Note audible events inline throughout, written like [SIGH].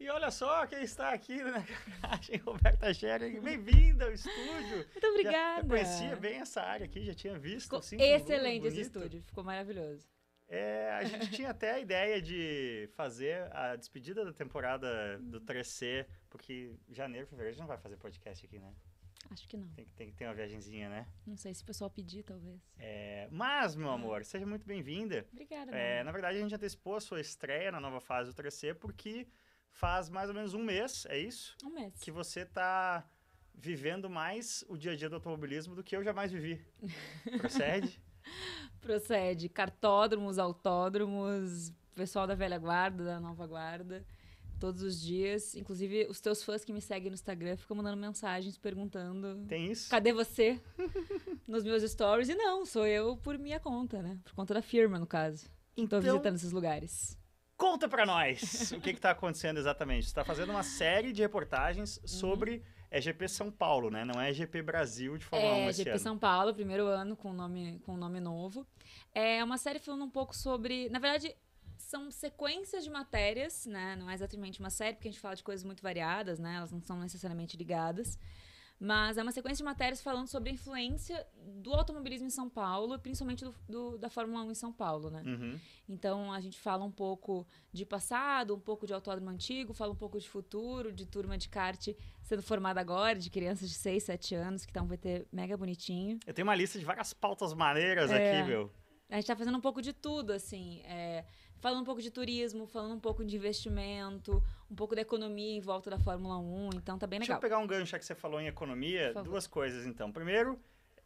E olha só quem está aqui na garagem, [LAUGHS] Roberta Scherer. Bem-vinda ao estúdio. Muito obrigada. Já, conhecia bem essa área aqui, já tinha visto. Ficou assim, excelente esse estúdio, ficou maravilhoso. É, a gente [LAUGHS] tinha até a ideia de fazer a despedida da temporada do 3C, porque janeiro, fevereiro a gente não vai fazer podcast aqui, né? Acho que não. Tem, tem que ter uma viagenzinha, né? Não sei se o pessoal pedir, talvez. É, mas, meu amor, seja muito bem-vinda. Obrigada. É, na verdade, a gente antecipou a sua estreia na nova fase do 3C, porque faz mais ou menos um mês, é isso? Um mês. Que você está vivendo mais o dia a dia do automobilismo do que eu jamais vivi. [LAUGHS] Procede? Procede. Cartódromos, autódromos, pessoal da velha guarda, da nova guarda, todos os dias. Inclusive, os teus fãs que me seguem no Instagram ficam mandando mensagens perguntando... Tem isso? Cadê você? [LAUGHS] Nos meus stories. E não, sou eu por minha conta, né? Por conta da firma, no caso. Então... Tô visitando esses lugares. Conta pra nós [LAUGHS] o que está acontecendo exatamente. Você está fazendo uma série de reportagens sobre uhum. é GP São Paulo, né? Não é GP Brasil de Fórmula é, 1 É GP ano. São Paulo, primeiro ano com nome com nome novo. É uma série falando um pouco sobre, na verdade, são sequências de matérias, né? Não é exatamente uma série porque a gente fala de coisas muito variadas, né? Elas não são necessariamente ligadas. Mas é uma sequência de matérias falando sobre a influência do automobilismo em São Paulo, principalmente do, do, da Fórmula 1 em São Paulo, né? Uhum. Então a gente fala um pouco de passado, um pouco de autódromo antigo, fala um pouco de futuro, de turma de kart sendo formada agora, de crianças de 6, 7 anos, que tá um VT mega bonitinho. Eu tenho uma lista de várias pautas maneiras é. aqui, meu. A gente tá fazendo um pouco de tudo, assim. É, falando um pouco de turismo, falando um pouco de investimento, um pouco da economia em volta da Fórmula 1. Então tá bem Deixa legal. eu pegar um gancho já que você falou em economia. Duas coisas, então. Primeiro,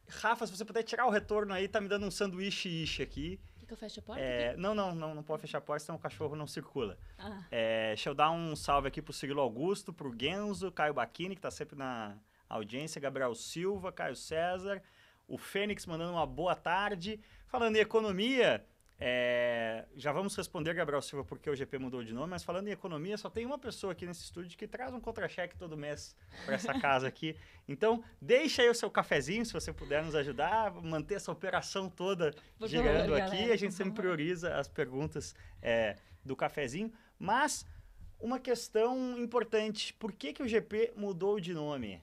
Rafa, se você puder tirar o retorno aí, tá me dando um sanduíche ishi aqui. Quer que eu feche a porta? É, não, não, não, não pode fechar a porta, senão o cachorro não circula. Ah. É, deixa eu dar um salve aqui pro Cirilo Augusto, pro Genzo, Caio Bacchini, que tá sempre na audiência, Gabriel Silva, Caio César, o Fênix mandando uma boa tarde. Falando em economia, é, já vamos responder, Gabriel Silva, porque o GP mudou de nome, mas falando em economia, só tem uma pessoa aqui nesse estúdio que traz um contra-cheque todo mês para essa [LAUGHS] casa aqui. Então, deixa aí o seu cafezinho, se você puder nos ajudar, manter essa operação toda Por girando aqui. galera, a gente sempre favor. prioriza as perguntas é, do cafezinho. Mas, uma questão importante, por que, que o GP mudou de nome?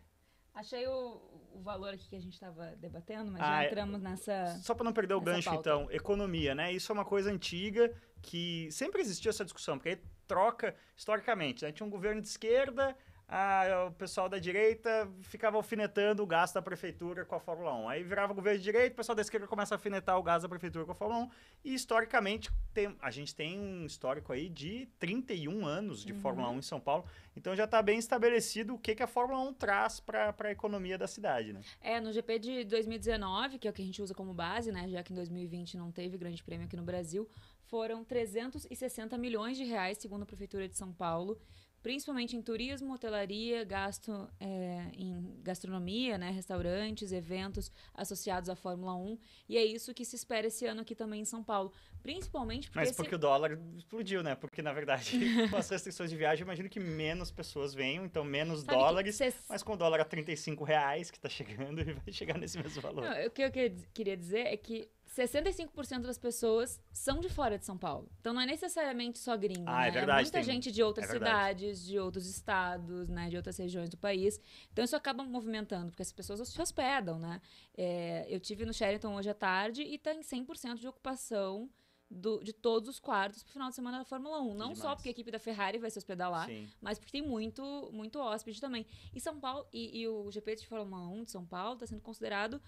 Achei o, o valor aqui que a gente estava debatendo, mas Ah, já é- entramos nessa. Só para não perder o gancho, pauta. então, economia, né? Isso é uma coisa antiga que sempre existiu essa discussão, porque aí troca historicamente, né? Tinha um governo de esquerda, a- o pessoal da direita ficava alfinetando o gasto da prefeitura com a Fórmula 1. Aí virava governo de direita, o pessoal da esquerda começa a alfinetar o gasto da prefeitura com a Fórmula 1. E historicamente, tem, a gente tem um histórico aí de 31 anos de Fórmula 1 em São Paulo. Então já está bem estabelecido o que, que a Fórmula 1 traz para a economia da cidade, né? É, no GP de 2019, que é o que a gente usa como base, né? Já que em 2020 não teve grande prêmio aqui no Brasil, foram 360 milhões de reais, segundo a Prefeitura de São Paulo, principalmente em turismo, hotelaria, gasto é, em gastronomia, né? Restaurantes, eventos associados à Fórmula 1. E é isso que se espera esse ano aqui também em São Paulo. Principalmente porque. Mas esse- porque o dólar explodiu, né? Porque, na verdade, [LAUGHS] com as restrições de viagem, eu imagino que menos pessoas venham, então menos sabe dólares. ses- Mas com o dólar a 35 reais, que tá chegando, [LAUGHS] ele vai chegar nesse mesmo valor. Não, o que eu que- queria dizer é que 65% das pessoas são de fora de São Paulo. Então não é necessariamente só gringo, Ah, é né? verdade, Muita tem- gente de outras é cidades, de outros estados, né? De outras regiões do país. Então isso acaba movimentando, porque as pessoas se hospedam, né? É, eu tive no Sheraton hoje à tarde e tá em 100% de ocupação do- de todos os quartos pro final de semana da Fórmula 1. Não só demais. porque a equipe da Ferrari vai se hospedar lá, Sim. mas porque tem muito, muito hóspede também. E São Paulo, e, e o GP de Fórmula 1 de São Paulo está sendo considerado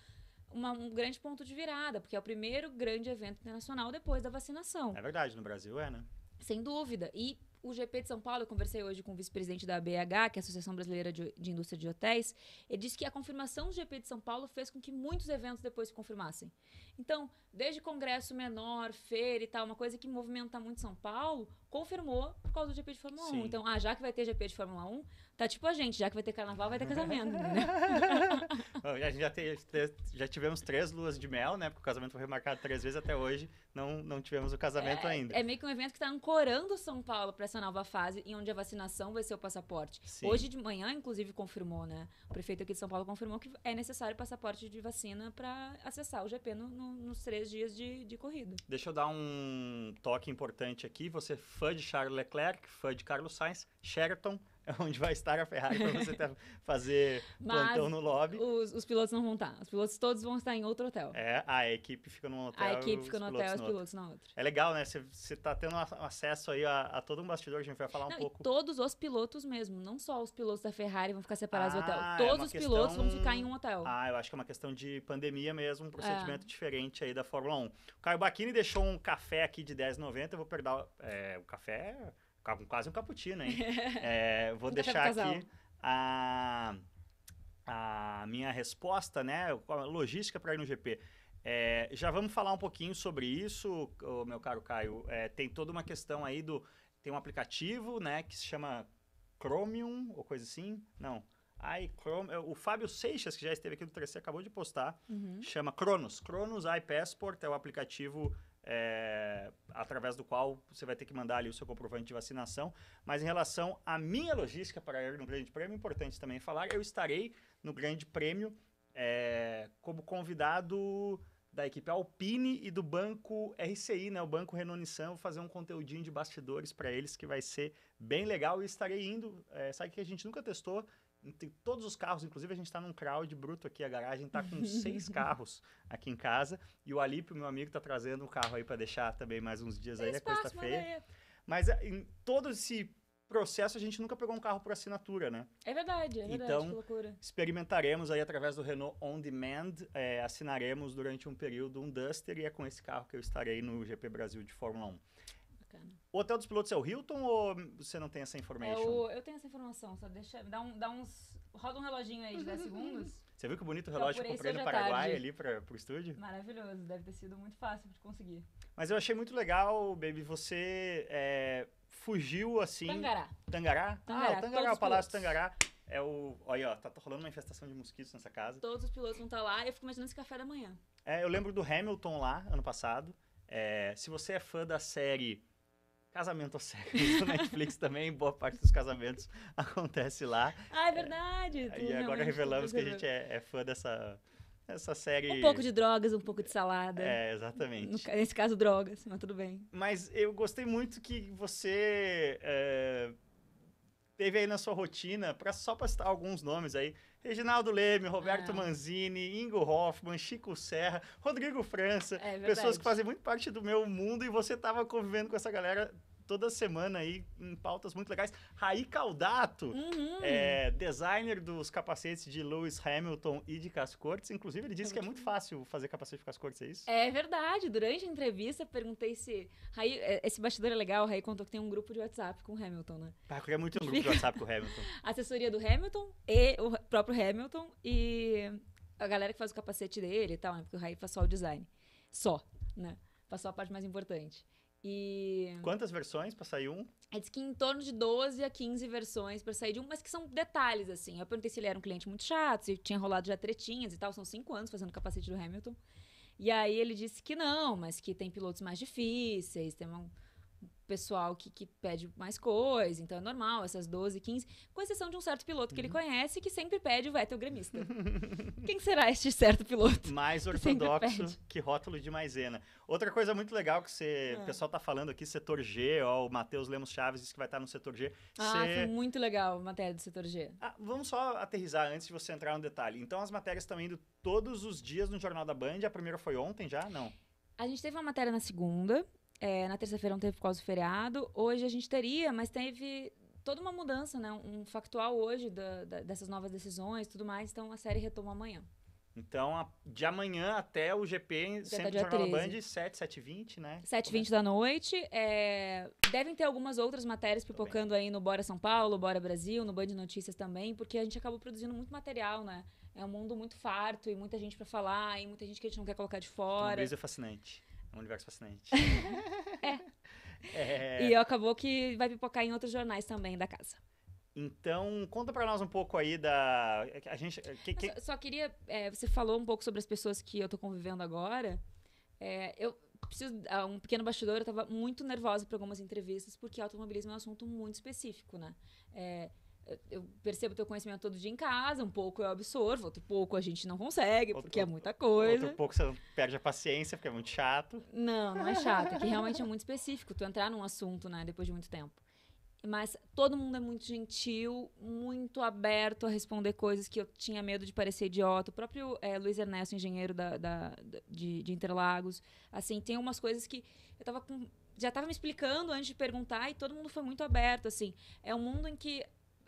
uma- um grande ponto de virada, porque é o primeiro grande evento internacional depois da vacinação. É verdade, no Brasil é, né? Sem dúvida. E o GP de São Paulo, eu conversei hoje com o vice-presidente da ABH, que é a Associação Brasileira de, de Indústria de Hotéis, ele disse que a confirmação do GP de São Paulo fez com que muitos eventos depois se confirmassem. Então, desde congresso menor, feira e tal, uma coisa que movimenta muito São Paulo, confirmou por causa do GP de Fórmula Sim. 1. Então, ah, já que vai ter GP de Fórmula 1, tá tipo a gente, já que vai ter carnaval, vai ter casamento? [LAUGHS] Bom, A gente já, te- te- já tivemos três luas de mel, né? Porque o casamento foi remarcado três vezes até hoje. Não, não tivemos o casamento ainda. É meio que um evento que está ancorando São Paulo para essa nova fase, em onde a vacinação vai ser o passaporte. Sim. Hoje de manhã, inclusive, confirmou, né? O prefeito aqui de São Paulo confirmou que é necessário passaporte de vacina para acessar o GP no- no- nos três dias de, de corrida. Deixa eu dar um toque importante aqui. Você é fã de Charles Leclerc, fã de Carlos Sainz, Sheraton [LAUGHS] onde vai estar a Ferrari para você fazer Mas plantão no lobby. Os, os pilotos não vão estar. Os pilotos todos vão estar em outro hotel. É, a equipe fica num hotel. a equipe fica no hotel e os pilotos na outra. É legal, né? Você- Você tá tendo a- acesso aí a, a todo um bastidor, a gente vai falar um Não, pouco. E todos os pilotos mesmo, não só os pilotos da Ferrari vão ficar separados do hotel. Ah, é Todos uma os pilotos vão questão- ficar em um hotel. Ah, eu acho que é uma questão de pandemia mesmo, um É. procedimento diferente aí da Fórmula 1. O Caio Bacchini deixou um café aqui de 10,90, eu vou perder é, o café, quase um cappuccino, hein? [LAUGHS] É, vou deixar aqui a, a minha resposta, né? A logística para ir no GP. É, já vamos falar um pouquinho sobre isso, meu caro Caio. É, tem toda uma questão aí do. Tem um aplicativo, né, que se chama Chromium, ou coisa assim. Não. Ai, Chrome, é, o Fábio Seixas, que já esteve aqui do 3C, acabou de postar. Uhum. Chama Cronos. Cronos iPassport é o aplicativo é, através do qual você vai ter que mandar ali o seu comprovante de vacinação. Mas em relação à minha logística para ir no Grande Prêmio, é importante também falar, eu estarei no Grande Prêmio é, como convidado da equipe Alpine e do banco RCI, né? O Banco Renault Nissan, vou fazer um conteúdinho de bastidores para eles que vai ser bem legal e estarei indo. É, sabe que a gente nunca testou? Tem todos os carros, inclusive a gente está num crowd bruto aqui, a garagem está com seis [LAUGHS] carros aqui em casa. E o Alípio, meu amigo, está trazendo um carro aí para deixar também mais uns dias aí, Tem a coisa tá espaço, feia. Mas é, em todo esse processo a gente nunca pegou um carro por assinatura, né? É verdade, é verdade, Então, que loucura. Experimentaremos aí através do Renault On Demand, é, assinaremos durante um período um Duster e é com esse carro que eu estarei no GP Brasil de Fórmula 1. Bacana. O hotel dos pilotos é o Hilton ou você não tem essa É information? o, eu tenho essa informação, só deixa. Dá, um, dá uns. Roda um reloginho aí de 10 [LAUGHS] segundos. Você viu que bonito Eu relógio que eu comprei no à Paraguai tarde. ali para pro estúdio? Maravilhoso, deve ter sido muito fácil de conseguir. Mas eu achei muito legal, baby, você é, fugiu assim... Tangará. Tangará? Tangará, Ah, o Tangará, todos o Palácio pilotos. Tangará. É o... Olha, ó, tá rolando uma infestação de mosquitos nessa casa. Todos os pilotos vão estar lá e eu fico imaginando esse café da manhã. É, eu lembro do Hamilton lá, ano passado. É, se você é fã da série Casamento Cegas [LAUGHS] do Netflix também, boa parte dos casamentos [LAUGHS] acontece lá. Ah, é verdade. tu e agora revelamos que a gente é, é fã dessa, dessa série. Um pouco de drogas, um pouco de salada. É, No exatamente. ca- nesse caso, drogas, mas tudo bem. Mas eu gostei muito que você é, teve aí na sua rotina, pra, só para citar alguns nomes aí, Reginaldo Leme, Roberto Ah. Manzini, Ingo Hoffman, Chico Serra, Rodrigo França, É pessoas que fazem muito parte do meu mundo e você tava convivendo com essa galera toda semana aí em pautas muito legais. Raí Caldato, Uhum. é, designer dos capacetes de Lewis Hamilton e de Cascortes. Inclusive, ele disse que é muito fácil fazer capacete de Cascortes, é isso? É verdade. Durante a entrevista, perguntei se. Raí, é, esse bastidor é legal. O Raí contou que tem um grupo de WhatsApp com o Hamilton, né? Ah, eu queria muito um grupo de WhatsApp com o Hamilton. [LAUGHS] Assessoria do Hamilton e o próprio Hamilton e a galera que faz o capacete dele e tal, né? Porque o Raí faz só o design. Só, né? Só a parte mais importante. E Quantas versões pra sair um? ele disse que em torno de 12 a 15 versões pra sair de um, mas que são detalhes, assim. Eu perguntei se ele era um cliente muito chato, se tinha rolado já tretinhas e tal. São cinco anos fazendo capacete do Hamilton. E aí ele disse que não, mas que tem pilotos mais difíceis, tem um pessoal que, que pede mais coisa, então é normal, essas 12, 15, com exceção de um certo piloto que ele conhece que sempre pede o Vettel gremista. [LAUGHS] Quem será este certo piloto? Mais [LAUGHS] ortodoxo pede. que rótulo de maisena. Outra coisa muito legal que você, Ah. o pessoal tá falando aqui, setor G, ó, o Matheus Lemos Chaves disse que vai estar no setor G. Ah, Cê- foi muito legal a matéria do setor G. Ah, vamos só aterrizar antes de você entrar no detalhe. Então as matérias estão indo todos os dias no Jornal da Band. A primeira foi ontem já? Não. A gente teve uma matéria na segunda, é, na terça-feira não teve por causa do feriado. Hoje a gente teria, mas teve toda uma mudança, né? Um factual hoje da- da- dessas novas decisões tudo mais. Então a série retoma amanhã. Então, a- de amanhã até o GP, sempre no dia Jornal da 13. Band, 7, 7 20 né? 7h20 da noite. é, devem ter algumas outras matérias pipocando aí no Bora São Paulo, Bora Brasil, no Band Notícias também, porque a gente acabou produzindo muito material, né? É um mundo muito farto e muita gente pra falar, e muita gente que a gente não quer colocar de fora. Brasil é fascinante. Um universo fascinante. [LAUGHS] é. É, E acabou que vai pipocar em outros jornais também da casa. Então, conta pra nós um pouco aí da... A gente... que- que- Só, só queria. é, você falou um pouco sobre as pessoas que eu tô convivendo agora. É, eu preciso. ah, Um pequeno bastidor, eu tava muito nervosa para algumas entrevistas, porque automobilismo é um assunto muito específico, né? É, eu percebo teu conhecimento todo dia em casa, um pouco eu absorvo, outro pouco a gente não consegue, Outro- porque é muita coisa. Outro pouco você perde a paciência, porque é muito chato. Não, não é chato, é que realmente é muito específico tu entrar num assunto, né, depois de muito tempo. Mas todo mundo é muito gentil, muito aberto a responder coisas que eu tinha medo de parecer idiota. O próprio eh, Luiz Ernesto, engenheiro da, da- da- de, de Interlagos, assim, tem umas coisas que eu tava com, já tava me explicando antes de perguntar e todo mundo foi muito aberto, assim. É um mundo em que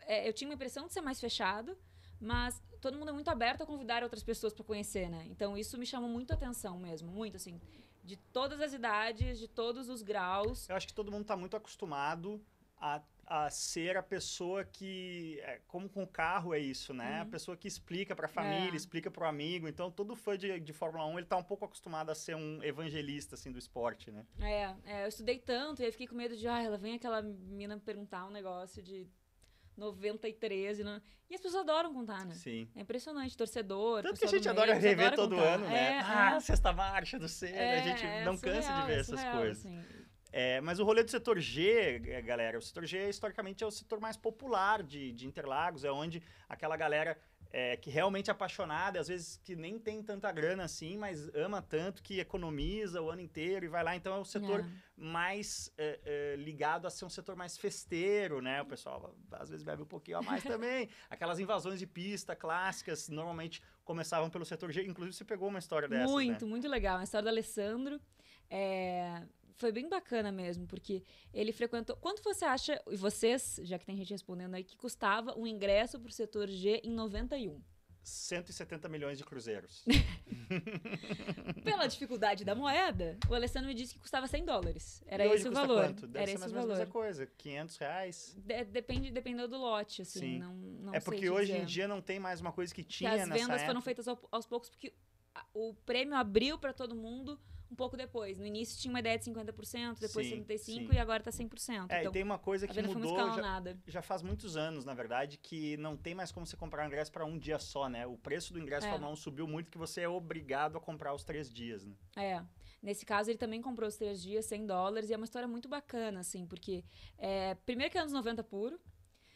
eh, eu tinha uma impressão de ser mais fechado, mas todo mundo é muito aberto a convidar outras pessoas para conhecer, né? Então isso me chamou muito a atenção mesmo, muito assim, de todas as idades, de todos os graus. Eu acho que todo mundo está muito acostumado a, a ser a pessoa que. é, como com o carro é isso, né? A Uhum. pessoa que explica para a família, É. explica para o amigo. Então, todo fã de, de Fórmula 1 ele tá um pouco acostumado a ser um evangelista assim, do esporte, né? É, é, eu estudei tanto e aí fiquei com medo de, ah, ela vem aquela mina me perguntar um negócio de 93 e, não... e as pessoas adoram contar, né? Sim. É impressionante, torcedor. Tanto que a gente meio, adora rever todo contar. ano, né? É, ah, é, sexta marcha do Senna, é, a gente é não cansa surreal, de ver é essas surreal, coisas. assim. É, mas o rolê do setor G, eh, galera, o setor G historicamente é o setor mais popular de, de Interlagos, é onde aquela galera é, que realmente é apaixonada, às vezes que nem tem tanta grana assim, mas ama tanto que economiza o ano inteiro e vai lá. Então é o setor É. mais eh, eh, ligado a ser um setor mais festeiro, né? O pessoal às vezes bebe um pouquinho a mais [LAUGHS] também. Aquelas invasões de pista clássicas normalmente começavam pelo setor G. Inclusive você pegou uma história dessas, Muito, né? muito legal. A história do Alessandro é, foi bem bacana mesmo, porque ele frequentou. Quanto você acha, e vocês, já que tem gente respondendo aí, que custava um ingresso pro setor G em 91? 170 milhões de cruzeiros. [LAUGHS] Pela dificuldade da moeda, o Alessandro me disse que custava 100 dólares. Era E esse o valor. Quanto? Deve Era ser esse mais o valor. mesma coisa, 500 reais. De- depende, dependeu do lote, assim. Sim. Não, não é porque hoje em dizer. dia não tem mais uma coisa que que tinha as nessa vendas foram época. feitas ao- aos poucos, porque o prêmio abriu para todo mundo um pouco depois. No início tinha uma ideia de 50%, depois Sim, 75% sim. e agora tá 100%. É, então, e tem uma coisa a que mudou já, já faz muitos anos, na verdade, que não tem mais como você comprar um ingresso para um dia só, né? O preço do ingresso É. Fórmula 1 subiu muito que você é obrigado a comprar os três dias, né? É. Nesse caso, ele também comprou os três dias, 100 dólares, e é uma história muito bacana, assim, porque, é, primeiro que é anos 90 puro,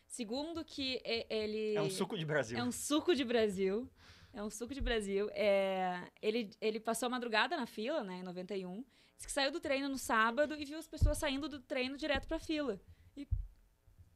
segundo que ele... É um suco de Brasil. É um suco de Brasil. É um suco de Brasil. É, ele, ele passou a madrugada na fila, né, em 91. Disse que saiu do treino no sábado e viu as pessoas saindo do treino direto pra fila. E,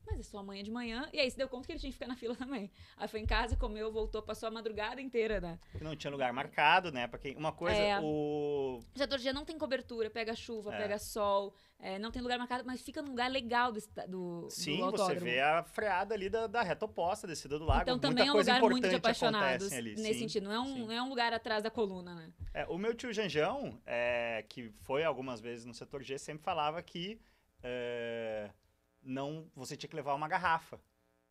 mas é só amanhã de manhã. E aí se deu conta que ele tinha que ficar na fila também. Aí foi em casa, comeu, voltou, passou a madrugada inteira, né? Não tinha lugar marcado, né? Pra quem... Uma coisa, É. o... Setor G não tem cobertura, pega chuva, É. pega sol, é, não tem lugar marcado, mas fica num lugar legal do, do, Sim, do você vê a freada ali da, da reta oposta, descida do lago. Então Muita também é um lugar muito de apaixonados ali. nesse sim. sentido. Não é, um, sim. não é um lugar atrás da coluna, né? É, o meu tio Janjão, é, que foi algumas vezes no setor G, sempre falava que é, não, você tinha que levar uma garrafa.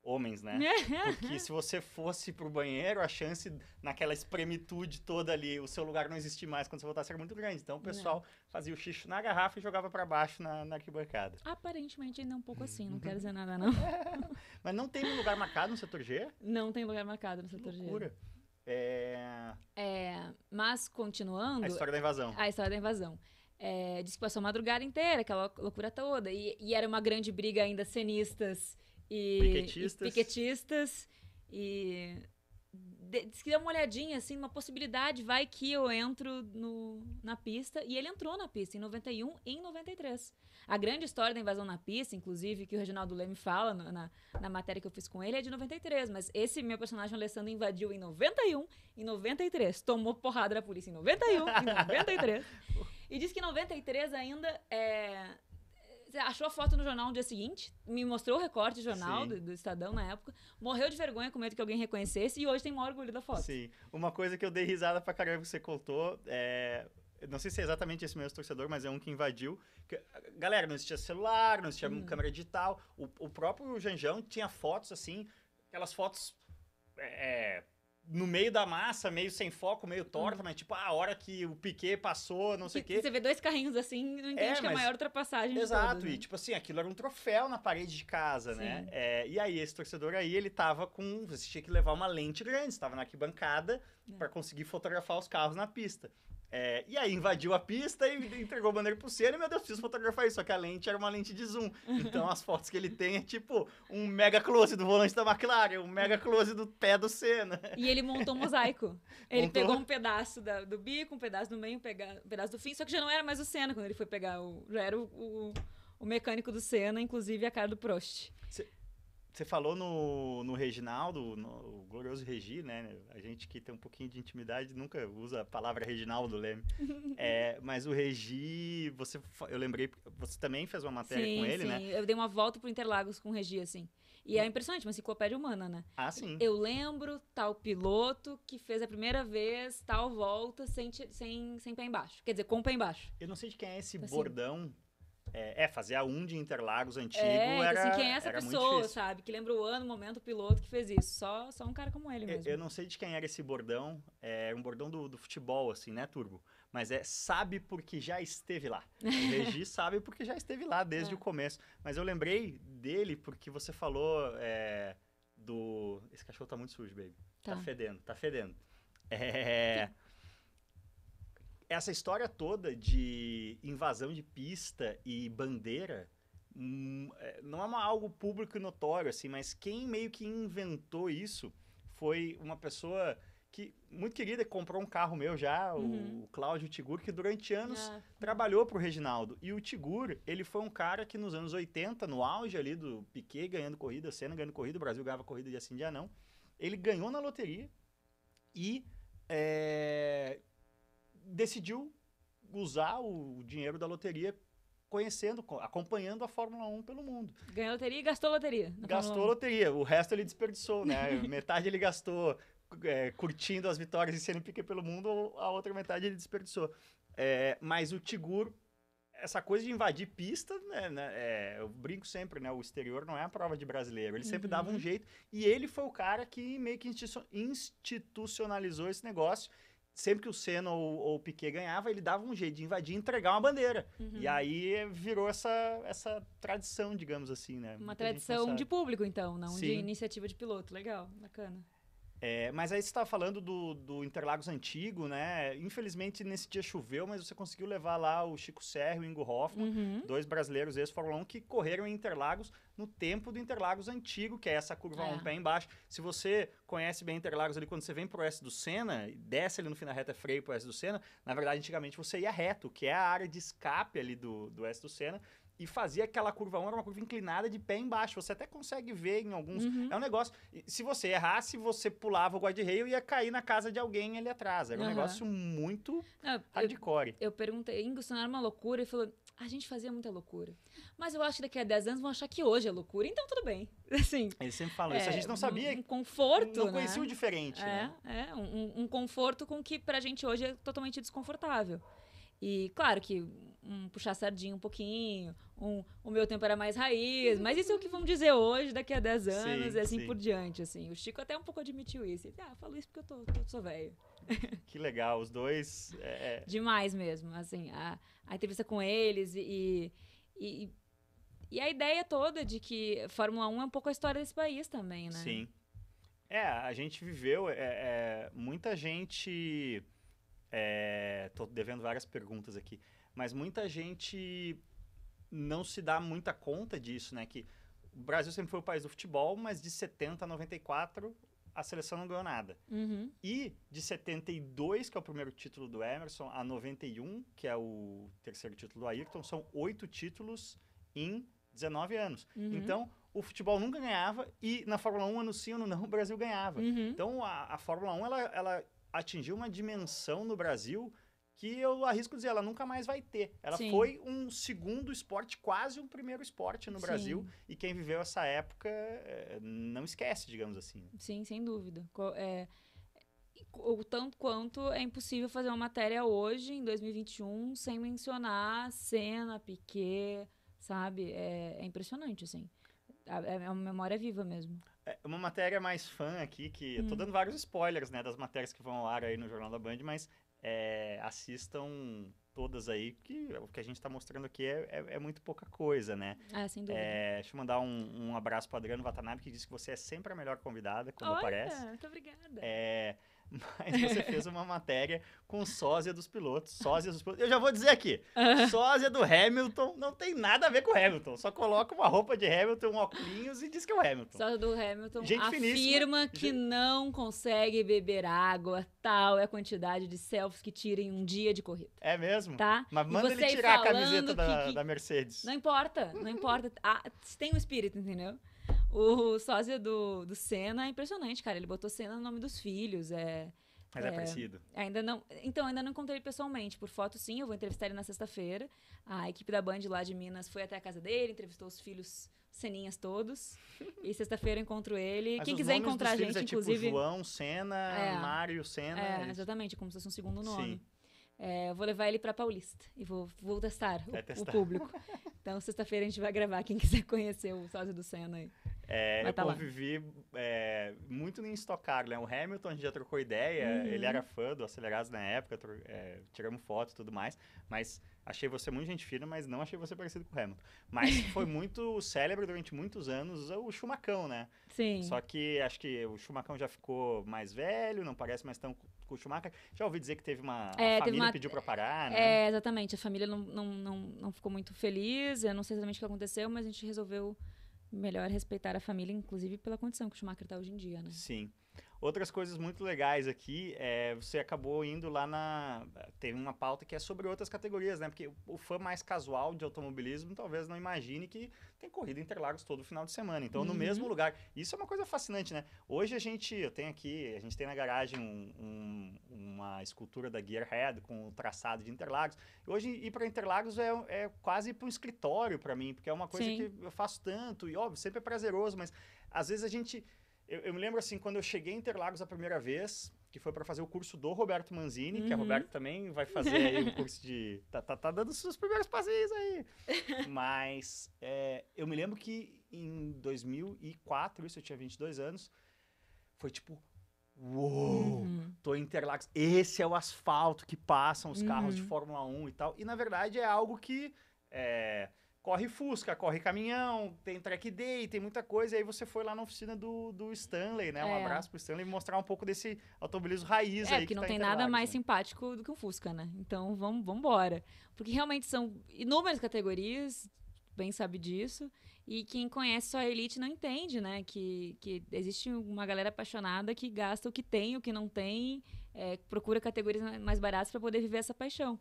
Homens, né? [LAUGHS] Porque se você fosse pro banheiro, a chance naquela espremitude toda ali, o seu lugar não existir mais quando você voltasse era muito grande. Então o pessoal fazia o xixo na garrafa e jogava para baixo na, na arquibancada. Aparentemente ainda é um pouco assim, não Uhum. quero dizer nada, não. [LAUGHS] Mas não tem lugar marcado no setor G? Não tem lugar marcado no setor G. loucura. É, É, mas, continuando, a história da invasão. a história da invasão. É, diz que passou a madrugada inteira, aquela loucura toda. E, e era uma grande briga ainda cenistas e Piquetistas. e, piquetistas, e de- diz que deu uma olhadinha, assim, uma possibilidade, vai que eu entro no, na pista. E ele entrou na pista em 91 e em 93. A grande história da invasão na pista, inclusive, que o Reginaldo Leme fala no- na, na matéria que eu fiz com ele, é de 93. Mas esse meu personagem, Alessandro, invadiu em 91 e 93. Tomou porrada da polícia em 91 e 93. [LAUGHS] E diz que em 93 ainda é, achou a foto no jornal no dia seguinte, me mostrou o recorte de jornal do, do Estadão na época, morreu de vergonha com medo que alguém reconhecesse e hoje tem maior orgulho da foto. Sim. Uma coisa que eu dei risada pra caramba que você contou é. Não sei se é exatamente esse mesmo torcedor, mas é um que invadiu. Galera, não existia celular, não existia Hum. câmera digital. O, o próprio Janjão tinha fotos assim, aquelas fotos é, no meio da massa, meio sem foco, meio torta, mas tipo, ah, a hora que o Piquet passou, não sei o Que quê. Você vê dois carrinhos assim, não entende É, que é a mas- maior ultrapassagem Exato, todas, e né? tipo assim, aquilo era um troféu na parede de casa, né? Sim. É, e aí, esse torcedor aí, ele tava com. Você tinha que levar uma lente grande, você tava na arquibancada É. pra conseguir fotografar os carros na pista. É, e aí invadiu a pista e entregou a bandeira pro Senna e, meu Deus, preciso fotografar isso. Só que a lente era uma lente de zoom. Então as fotos que ele tem é tipo um mega close do volante da McLaren, um mega close do pé do Senna. E ele montou um mosaico. Ele montou? pegou um pedaço da, do bico, um pedaço do meio, um, pedaço do fim, só que já não era mais o Senna quando ele foi pegar o. Já era o, o, o mecânico do Senna, inclusive a cara do Prost. Você falou no, no Reginaldo, no glorioso Regi, né? A gente que tem um pouquinho de intimidade nunca usa a palavra Reginaldo Leme. [LAUGHS] é, mas o Regi, você, eu lembrei, você também fez uma matéria sim, com ele, sim. né? Eu dei uma volta pro Interlagos com o Regi, assim. E é impressionante, uma enciclopédia humana, né? Ah, sim. Eu lembro tal piloto que fez a primeira vez tal volta sem, sem, sem pé embaixo. Quer dizer, com pé embaixo. Eu não sei de quem é esse então, assim, bordão é, é, fazer a 1 de Interlagos antigo é, era. Assim, quem é essa pessoa, sabe? Que lembra o ano, o momento, o piloto que fez isso. Só, só um cara como ele mesmo. Eu, eu não sei de quem era esse bordão. É um bordão do, do futebol, assim, né, Turbo? Mas é sabe porque já esteve lá. [LAUGHS] O Regi sabe porque já esteve lá desde é. o começo. Mas eu lembrei dele porque você falou é, do. Esse cachorro tá muito sujo, baby. Tá, tá fedendo, tá fedendo. É essa história toda de invasão de pista e bandeira hum, é, não é uma, algo público e notório, assim, mas quem meio que inventou isso foi uma pessoa que muito querida, que comprou um carro meu já, uhum. o Cláudio Tigur, que durante anos ah. trabalhou para o Reginaldo. E o Tigur, ele foi um cara que nos anos 80, no auge ali do Piquet ganhando corrida, Senna ganhando corrida, o Brasil ganhava corrida de assim dia não, ele ganhou na loteria e é, decidiu usar o dinheiro da loteria conhecendo, acompanhando a Fórmula 1 pelo mundo. Ganhou loteria e gastou loteria. Gastou loteria. O resto ele desperdiçou, né? [LAUGHS] metade ele gastou é, curtindo as vitórias e sendo pique pelo mundo, a outra metade ele desperdiçou. É, mas o Tigur, essa coisa de invadir pista, né, né, é, eu brinco sempre, né? O exterior não é a prova de brasileiro. Ele sempre uhum. dava um jeito. E ele foi o cara que meio que institucionalizou esse negócio sempre que o Senna ou, ou, o Piquet ganhava, ele dava um jeito de invadir e entregar uma bandeira. Uhum. E aí virou essa, essa tradição, digamos assim, né? Uma Muita tradição de público, então, não Sim. de iniciativa de piloto. Legal, bacana. É, mas aí você estava falando do, do Interlagos antigo, né? Infelizmente nesse dia choveu, mas você conseguiu levar lá o Chico Serra e o Ingo Hoffman, uhum. dois brasileiros ex-Fórmula 1 que correram em Interlagos no tempo do Interlagos antigo, que é essa curva é. um pé embaixo. Se você conhece bem Interlagos ali, quando você vem pro S do Senna, desce ali no fim da reta freio pro S do Senna, na verdade antigamente você ia reto, que é a área de escape ali do, do S do Senna, e fazia aquela curva 1, era uma curva inclinada de pé embaixo. Você até consegue ver em alguns. Uhum. É um negócio. Se você errasse, você pulava o guarda-reio e ia cair na casa de alguém ali atrás. Era um uhum. negócio muito Não, hardcore. Eu, eu perguntei, Ingo, não era uma loucura? E falou: a gente fazia muita loucura. Mas eu acho que daqui a 10 anos vão achar que hoje é loucura, então tudo bem. [LAUGHS] Assim. Eles sempre falam é, isso. A gente não sabia. Um, um conforto. Não conhecia né? o diferente. É, né? é um, um conforto com que pra gente hoje é totalmente desconfortável. E claro que um puxar sardinha um pouquinho, um, o meu tempo era mais raiz, mas isso é o que vamos dizer hoje, daqui a 10 anos sim, e assim sim. por diante, assim. O Chico até um pouco admitiu isso. Ele, ah, falo isso porque eu tô, tô sou velho. [LAUGHS] Que legal, os dois... É... é. Demais mesmo, assim, a, a entrevista com eles e, e, e a ideia toda de que Fórmula 1 é um pouco a história desse país também, né? Sim. É, a gente viveu, é, é muita gente... É, tô devendo várias perguntas aqui. Mas muita gente não se dá muita conta disso, né? Que o Brasil sempre foi o país do futebol, mas de 70 a 94 a seleção não ganhou nada. Uhum. E de 72, que é o primeiro título do Emerson, a 91, que é o terceiro título do Ayrton, são oito títulos em 19 anos. Uhum. Então, o futebol nunca ganhava e na Fórmula 1, ano sim, ano não, o Brasil ganhava. Uhum. Então, a, a Fórmula 1, ela, ela atingiu uma dimensão no Brasil que eu arrisco dizer, ela nunca mais vai ter. Ela Sim. foi um segundo esporte, quase um primeiro esporte no Sim. Brasil, e quem viveu essa época é, não esquece, digamos assim. Sim, sem dúvida. É, o tanto quanto é impossível fazer uma matéria hoje, em 2021, sem mencionar Senna, Piquet, sabe? É, é impressionante, assim. É, é uma memória viva mesmo. É uma matéria mais fã aqui, que hum. eu tô dando vários spoilers, né, das matérias que vão ao ar aí no Jornal da Band, mas é, assistam todas aí, que o que a gente está mostrando aqui é, é, é, muito pouca coisa, né? Ah, sem dúvida. É, deixa eu mandar um, um abraço para Adriano Watanabe, que disse que você é sempre a melhor convidada, como Olha, parece. muito obrigada. É, [LAUGHS] mas você fez uma matéria com sósia dos pilotos, sósia dos pilotos. Eu já vou dizer aqui, sósia do Hamilton não tem nada a ver com o Hamilton, só coloca uma roupa de Hamilton, um óculos e diz que é o Hamilton. Sósia do Hamilton Gente afirma que Gente- não consegue beber água, tal é a quantidade de selfies que tira em um dia de corrida, É mesmo? tá? Mas manda ele tirar a camiseta da, que- que- da Mercedes. Não importa, não importa. Ah, tem o espírito, entendeu? O sósia do, do Senna é impressionante, cara. Ele botou Senna no nome dos filhos. É, Mas é, é, parecido. ainda não. Então, ainda não encontrei ele pessoalmente. Por foto, sim, eu vou entrevistar ele na sexta-feira. A equipe da Band lá de Minas foi até a casa dele, entrevistou os filhos Seninhas todos. e sexta-feira eu encontro ele. Mas Quem quiser encontrar a gente, é tipo inclusive. João, Senna, É. Mário, Senna. É, exatamente, como se fosse um segundo nome. Sim. É, eu vou levar ele pra Paulista e vou, vou testar, o, Vai o testar. público. [LAUGHS] Então, sexta-feira a gente vai gravar. Quem quiser conhecer o sócio do Senna aí. É, Vai eu tá convivi é, muito em Stock Car, né? O Hamilton a gente já trocou ideia, Uhum. ele era fã do Acelerados na época, é, tiramos fotos e tudo mais, mas achei você muito gente fina, mas não achei você parecido com o Hamilton. Mas [LAUGHS] foi muito célebre durante muitos anos o Chumacão, né? Sim. Só que acho que o Chumacão já ficou mais velho, não parece mais tão com o Schumacher. Já ouvi dizer que teve uma... É, a família uma- pediu pra parar, né? É, exatamente. A família não, não, não, não ficou muito feliz. Eu não sei exatamente o que aconteceu, mas a gente resolveu melhor respeitar a família, inclusive pela condição que o Schumacher tá hoje em dia, né? Sim. Outras coisas muito legais aqui, é, você acabou indo lá na. Teve uma pauta que é sobre outras categorias, né? Porque o- fã mais casual de automobilismo talvez não imagine que tem corrida Interlagos todo final de semana. Então, no Uhum. mesmo lugar. Isso é uma coisa fascinante, né? Hoje a gente, eu tenho aqui, a gente tem na garagem um- um- uma escultura da Gearhead com o traçado de Interlagos. Hoje ir para Interlagos é, é quase para um escritório para mim, porque é uma coisa Sim. que eu faço tanto, e óbvio, sempre é prazeroso, mas às vezes a gente. Eu, eu me lembro assim, quando eu cheguei em Interlagos a primeira vez, que foi para fazer o curso do Roberto Manzini, que a Uhum. Roberto também vai fazer aí um curso de. [LAUGHS] Tá, tá, tá dando seus primeiros passinhos aí. [LAUGHS] Mas é, eu me lembro que em 2004, isso eu tinha 22 anos, foi tipo. Uou! Uhum. Tô em Interlagos. Esse é o asfalto que passam os carros de Uhum. Fórmula 1 e tal. E na verdade é algo que é, corre Fusca, corre caminhão, tem track day, tem muita coisa. E aí você foi lá na oficina do, do Stanley, né? Um É. abraço pro Stanley mostrar um pouco desse automobilismo raiz É, aí. porque que não tá em tem nada mais né? simpático do que um Fusca, né? Então vamos, embora. Porque realmente são inúmeras categorias, bem sabe disso. E quem conhece só a Elite não entende, né? Que, que existe uma galera apaixonada que gasta o que tem, o que não tem, é, procura categorias ma- mais baratas para poder viver essa paixão.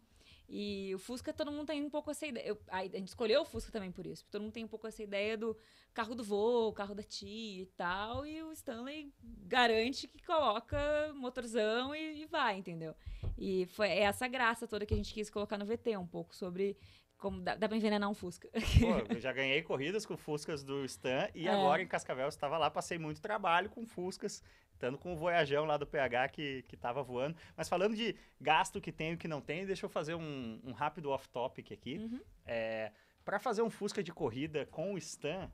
E o Fusca, todo mundo tem um pouco essa ideia. eu- a, gente escolheu o Fusca também por isso. porque Todo mundo tem um pouco essa ideia do carro do vô, carro da tia e tal. E o Stanley garante que coloca motorzão e, e vai, entendeu? E foi é essa graça toda que a gente quis colocar no VT, um pouco sobre como dá, dá pra envenenar um Fusca. Pô, eu já ganhei corridas com Fuscas do Stan e [LAUGHS] É. agora em Cascavel eu estava lá, passei muito trabalho com Fuscas, tanto com o Voyajão lá do PH que, que tava voando. Mas falando de gasto que tem e o que não tem, deixa eu fazer um, um rápido off-topic aqui. Uhum. É, para fazer um Fusca de corrida com o Stan,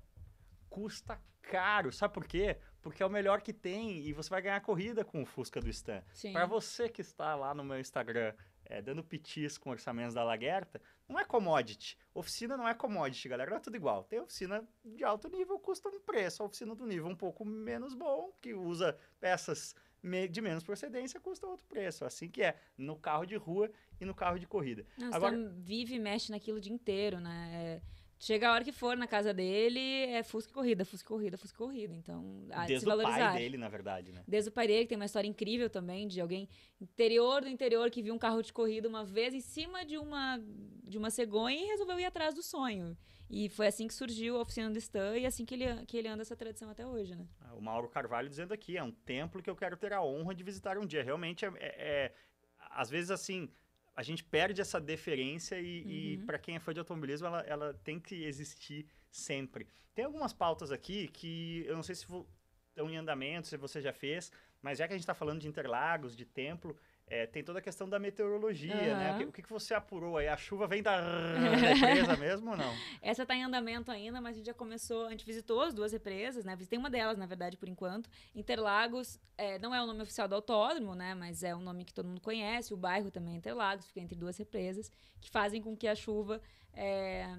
custa caro. Sabe por quê? Porque é o melhor que tem e você vai ganhar corrida com o Fusca do Stan. Para você que está lá no meu Instagram é, dando pitis com orçamentos da Laguerta, não é commodity. Oficina não é commodity, galera. Não é tudo igual. Tem oficina de alto nível, custa um preço. A oficina do nível um pouco menos bom, que usa peças de menos procedência, custa outro preço. Assim que é no carro de rua e no carro de corrida. Não, Agora- você vive e mexe naquilo o dia inteiro, né? É, chega a hora que for na casa dele, é Fusca e corrida, Fusca e corrida, Fusca e corrida. Então, há de Desde se o valorizar. pai dele, na verdade, né? Desde o pai dele, que tem uma história incrível também, de alguém interior do interior que viu um carro de corrida uma vez em cima de uma, de uma cegonha e resolveu ir atrás do sonho. E foi assim que surgiu a oficina do Stan e assim que ele, que ele anda essa tradição até hoje, né? O Mauro Carvalho dizendo aqui, é um templo que eu quero ter a honra de visitar um dia. Realmente, é, é- é- às vezes, assim, a gente perde essa deferência e, Uhum. para quem é fã de automobilismo, ela, ela tem que existir sempre. Tem algumas pautas aqui que eu não sei se estão em andamento, se você já fez, mas já que a gente está falando de Interlagos, de templo, é, tem toda a questão da meteorologia, né? O que, o que você apurou aí? A chuva vem da, da represa [LAUGHS] mesmo ou não? Essa tá em andamento ainda, mas a gente já começou, a gente visitou as duas represas, né? Visitei uma delas, na verdade, por enquanto. Interlagos é, não é o nome oficial do autódromo, né? Mas é um nome que todo mundo conhece. O bairro também é Interlagos, fica entre duas represas, que fazem com que a chuva é,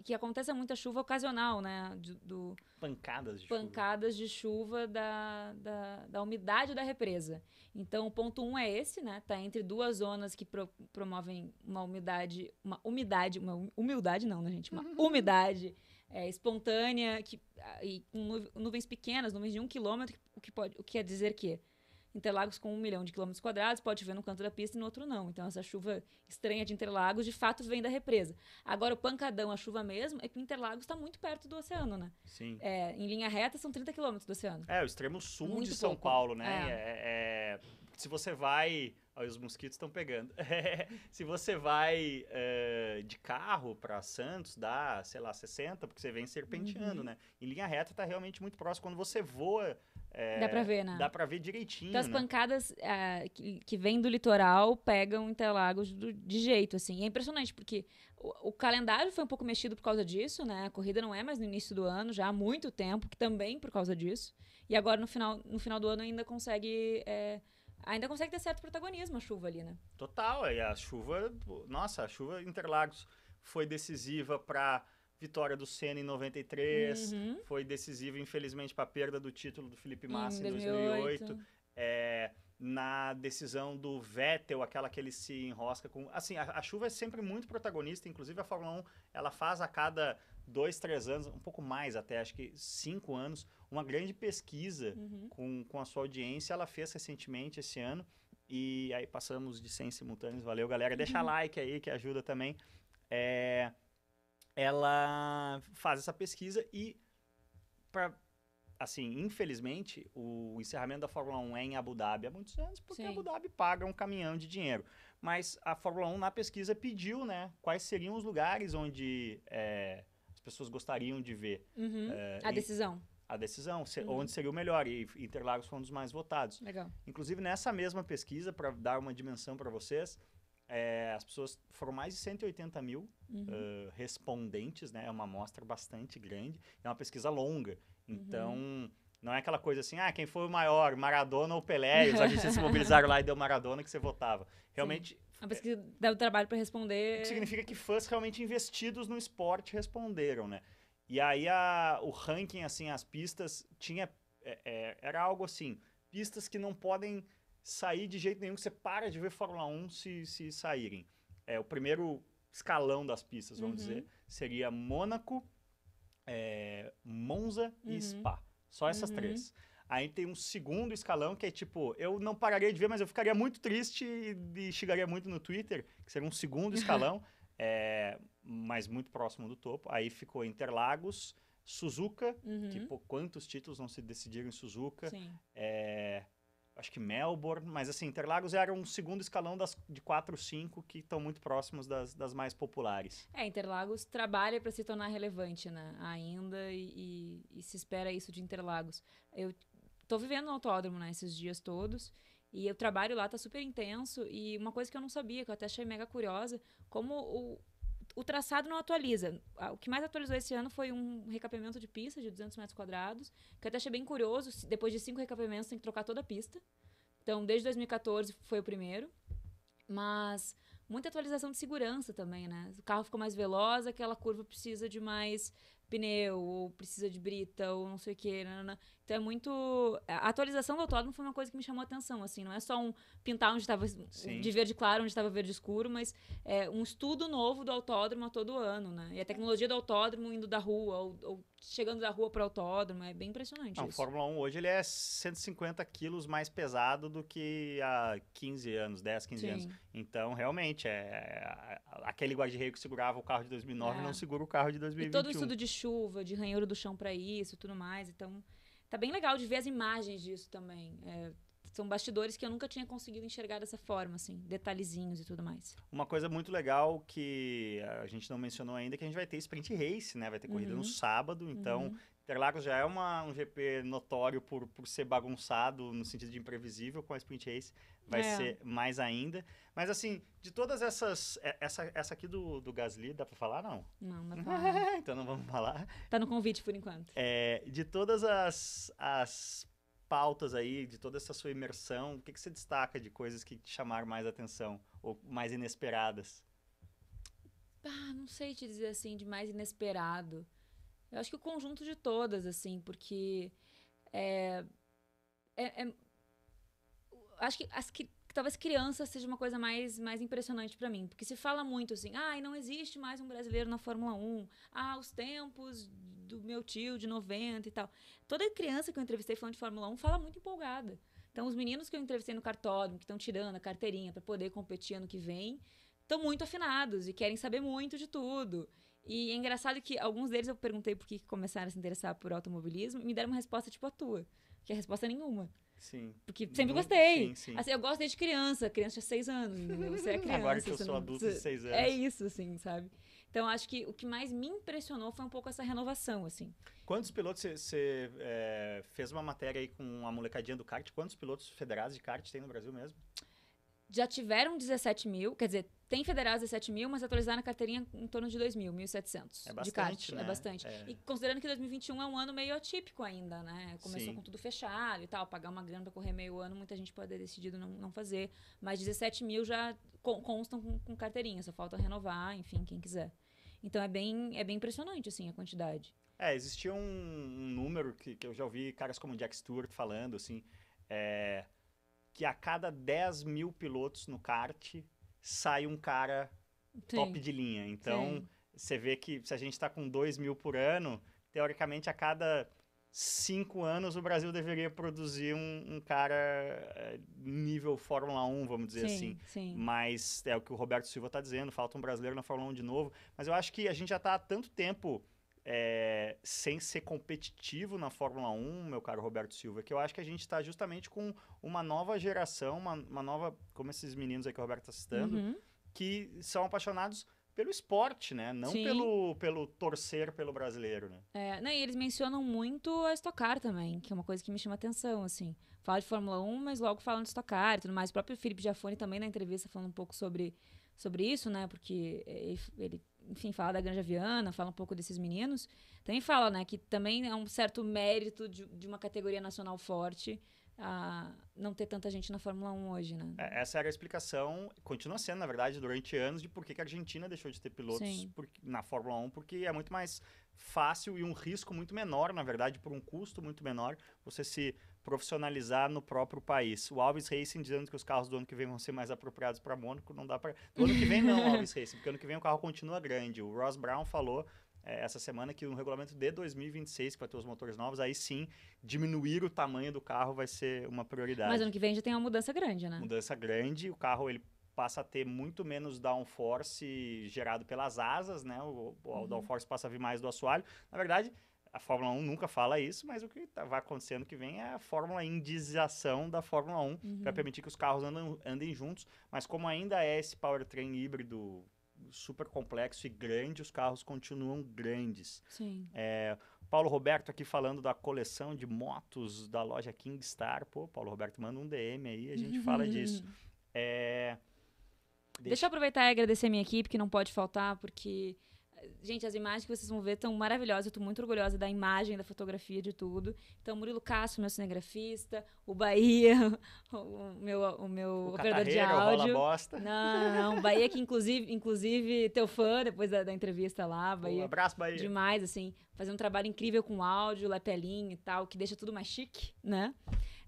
que- que aconteça muita chuva ocasional, né? Do, do pancadas de pancadas chuva. de chuva da, da, da, umidade da represa. Então, o ponto um é esse, né? Tá entre duas zonas que pro, promovem uma umidade, uma umidade, uma humildade não, né, gente? Uma [LAUGHS] umidade é, espontânea que, ah, e com nuvens pequenas, nuvens de um quilômetro, o que, pode, o que quer dizer que Interlagos com um milhão de quilômetros quadrados pode chover no canto da pista e no outro não. Então, essa chuva estranha de Interlagos, de fato, vem da represa. Agora, o pancadão, a chuva mesmo, é que Interlagos está muito perto do oceano, né? Sim. É, em linha reta, são 30 quilômetros do oceano. É, o extremo sul muito de São pouco. Paulo, né? É. É, é, se você vai... Olha, os mosquitos estão pegando. [LAUGHS] se você vai uh, de carro para Santos, dá, sei lá, 60, porque você vem serpenteando, uhum. né? Em linha reta está realmente muito próximo. Quando você voa é, dá pra ver, né? Dá pra ver direitinho. Então, as né? pancadas é, que, que vêm do litoral pegam Interlagos do, de jeito, assim. E é impressionante, porque o, o, calendário foi um pouco mexido por causa disso, né? A corrida não é mais no início do ano, já há muito tempo, que também por causa disso. E agora, no final, no final do ano, ainda consegue. É, ainda consegue ter certo protagonismo a chuva ali, né? Total. E a chuva. Nossa, a chuva Interlagos foi decisiva para vitória do Senna em 93, uhum. foi decisivo, infelizmente, para a perda do título do Felipe Massa em, em 2008. 2008. É, na decisão do Vettel, aquela que ele se enrosca com. Assim, a, a, chuva é sempre muito protagonista, inclusive a Fórmula 1 ela faz a cada dois, três anos, um pouco mais até, acho que cinco anos, uma grande pesquisa uhum. com, com a sua audiência. Ela fez recentemente esse ano. E aí passamos de 100 simultâneos. Valeu, galera. Deixa uhum. like aí que ajuda também. É, ela faz essa pesquisa e para assim, infelizmente, o encerramento da Fórmula 1 é em Abu Dhabi há muitos anos, porque Sim. Abu Dhabi paga um caminhão de dinheiro. Mas a Fórmula 1, na pesquisa, pediu, né, quais seriam os lugares onde é, as pessoas gostariam de ver. Uhum. É, a decisão. A decisão, se, uhum. onde seria o melhor. E Interlagos foi um dos mais votados. Legal. Inclusive, nessa mesma pesquisa, para dar uma dimensão para vocês, é, as pessoas foram mais de 180 mil uhum. uh, respondentes, né? É uma amostra bastante grande. É uma pesquisa longa. Então, uhum. não é aquela coisa assim, ah, quem foi o maior, Maradona ou Pelé? Os [LAUGHS] artistas se mobilizaram lá e deu Maradona que você votava. Realmente. Sim. A pesquisa deu trabalho para responder. Significa que fãs realmente investidos no esporte responderam, né? E aí a, o ranking, assim, as pistas tinha. É, é, era algo assim: pistas que não podem sair de jeito nenhum, que você para de ver Fórmula 1 se, se saírem. É, o primeiro escalão das pistas, vamos uhum. dizer, seria Mônaco, é, Monza uhum. e Spa. Só essas uhum. três. Aí tem um segundo escalão que é tipo, eu não pararia de ver, mas eu ficaria muito triste e, e chegaria muito no Twitter, que seria um segundo [LAUGHS] escalão, é, mas muito próximo do topo. Aí ficou Interlagos, Suzuka, uhum. que pô, quantos títulos não se decidiram em Suzuka? Sim. É, acho que Melbourne, mas assim, Interlagos era um segundo escalão das, de quatro, cinco que estão muito próximos das, das mais populares. É, Interlagos trabalha para se tornar relevante, né? Ainda e, e, e, se espera isso de Interlagos. Eu tô vivendo no autódromo, né, esses dias todos. E o trabalho lá tá super intenso. E uma coisa que eu não sabia, que eu até achei mega curiosa, como o, o traçado não atualiza. O que mais atualizou esse ano foi um recapeamento de pista de 200 metros quadrados, que eu até achei bem curioso. Depois de cinco recapeamentos, tem que trocar toda a pista. Então, desde 2014 foi o primeiro. Mas muita atualização de segurança também, né? O carro ficou mais veloz, aquela curva precisa de mais pneu, ou precisa de brita, ou não sei o que. Então é muito. A atualização do autódromo foi uma coisa que me chamou a atenção, assim. Não é só um pintar onde estava de verde claro, onde estava verde escuro, mas é um estudo novo do autódromo a todo ano, né? E a tecnologia do autódromo indo da rua, ou, ou chegando da rua para o autódromo, é bem impressionante. Não, isso. O Fórmula 1 hoje ele é 150 quilos mais pesado do que há 15 anos, 10, 15 Sim. anos. Então, realmente, é, aquele guarda-reio que segurava o carro de 2009 é. não segura o carro de 2021. E todo o estudo de chuva, de ranhura do chão para isso tudo mais. Então, tá bem legal de ver as imagens disso também. É, são bastidores que eu nunca tinha conseguido enxergar dessa forma, assim, detalhezinhos e tudo mais. Uma coisa muito legal que a gente não mencionou ainda é que a gente vai ter sprint race, né? Vai ter corrida uhum. no sábado, então uhum. Interlagos já é uma, um GP notório por, por ser bagunçado no sentido de imprevisível, com a sprint race vai é. ser mais ainda. Mas assim, de todas essas. É, essa, essa aqui do, do Gasly, dá pra falar? Não. Não, não [LAUGHS] falar. então não vamos falar. Tá no convite por enquanto. É, de todas as, as pautas aí, de toda essa sua imersão, o que, que você destaca de coisas que te chamaram mais atenção ou mais inesperadas? Ah, não sei te dizer assim, de mais inesperado. Eu acho que o conjunto de todas, assim, porque. É, é, é acho que, as, que talvez criança seja uma coisa mais, mais impressionante para mim. Porque se fala muito assim, ah, não existe mais um brasileiro na Fórmula 1. Ah, os tempos do meu tio de 90 e tal. Toda criança que eu entrevistei falando de Fórmula 1 fala muito empolgada. Então, os meninos que eu entrevistei no cartódromo, que estão tirando a carteirinha para poder competir ano que vem, estão muito afinados e querem saber muito de tudo. E é engraçado que alguns deles eu perguntei por que começaram a se interessar por automobilismo e me deram uma resposta tipo a tua, que é resposta nenhuma. Sim. Porque sempre gostei. Sim, sim. Assim, eu gosto desde criança. Criança tinha seis anos. Você é criança. Agora que eu sou não... adulto de seis anos. É isso, assim, sabe? Então, acho que o que mais me impressionou foi um pouco essa renovação, assim. Quantos pilotos você é, fez uma matéria aí com a molecadinha do kart? Quantos pilotos federados de kart tem no Brasil mesmo? Já tiveram 17 mil, quer dizer, tem federados 17 mil, mas atualizaram a carteirinha em torno de 2 mil, 1.700 é bastante, de kart. É né? É bastante. É. E considerando que 2021 é um ano meio atípico ainda, né? Começou Sim. com tudo fechado e tal, pagar uma grana para correr meio ano, muita gente pode ter decidido não, não fazer. Mas 17 mil já constam com, com carteirinha, só falta renovar, enfim, quem quiser. Então é bem, é bem impressionante, assim, a quantidade. É, existia um, um número que, que eu já ouvi caras como Jack Stewart falando, assim, é que a cada 10 mil pilotos no kart sai um cara Sim. top de linha. Então, Sim. você vê que se a gente está com 2 mil por ano, teoricamente a cada cinco anos o Brasil deveria produzir um, um, cara eh, nível Fórmula 1, vamos dizer sim, assim. Sim. Mas é o que o Roberto Silva está dizendo, falta um brasileiro na Fórmula 1 de novo. Mas eu acho que a gente já está há tanto tempo é, sem ser competitivo na Fórmula 1, meu caro Roberto Silva, que eu acho que a gente está justamente com uma nova geração, uma, uma, nova, como esses meninos aí que o Roberto está citando, uhum. que são apaixonados pelo esporte, né? Não pelo, pelo torcer pelo brasileiro, né? É, né? E eles mencionam muito a Stock Car também, que é uma coisa que me chama atenção, assim. Fala de Fórmula 1, mas logo falam de Stock Car e tudo mais. O próprio Felipe Giafone também na entrevista falando um pouco sobre, sobre isso, né? Porque ele, ele enfim, fala da Granja Viana, fala um pouco desses meninos, também fala, né, que também é um certo mérito de, de uma categoria nacional forte a não ter tanta gente na Fórmula 1 hoje, né? É, essa era a explicação, continua sendo, na verdade, durante anos, de por que a Argentina deixou de ter pilotos por, na Fórmula 1, porque é muito mais fácil e um risco muito menor, na verdade, por um custo muito menor, você se profissionalizar no próprio país. O Alves Racing dizendo que os carros do ano que vem vão ser mais apropriados para Mônaco, não dá para. Do ano que vem não, Alves Racing, porque ano que vem o carro continua grande. O Ross Brown falou é, essa semana que no regulamento de 2026, que vai ter os motores novos, aí sim, diminuir o tamanho do carro vai ser uma prioridade. Mas ano que vem já tem uma mudança grande, né? Mudança grande, o carro ele passa a ter muito menos downforce gerado pelas asas, né? O, o uhum. downforce passa a vir mais do assoalho. Na verdade, a Fórmula 1 nunca fala isso, mas o que tá, vai acontecendo que vem é a Fórmula indização da Fórmula 1 uhum. para permitir que os carros andam, andem juntos. Mas como ainda é esse powertrain híbrido super complexo e grande, os carros continuam grandes. Sim. É, Paulo Roberto aqui falando da coleção de motos da loja Kingstar. Pô, Paulo Roberto, manda um DM aí, a gente uhum. fala [LAUGHS] disso. É, deixa... deixa eu aproveitar e agradecer a minha equipe, que não pode faltar, porque Gente, as imagens que vocês vão ver estão maravilhosas. Eu tô muito orgulhosa da imagem, da fotografia, de tudo. Então, Murilo Castro, meu cinegrafista, o Bahia, [LAUGHS] o meu, o meu o operador de áudio. O bosta. Não, não, Bahia que inclusive, inclusive teu fã depois da, da entrevista lá, Bahia. Um abraço, Bahia. Demais, assim, fazendo um trabalho incrível com áudio, lapelinho e tal, que deixa tudo mais chique, né?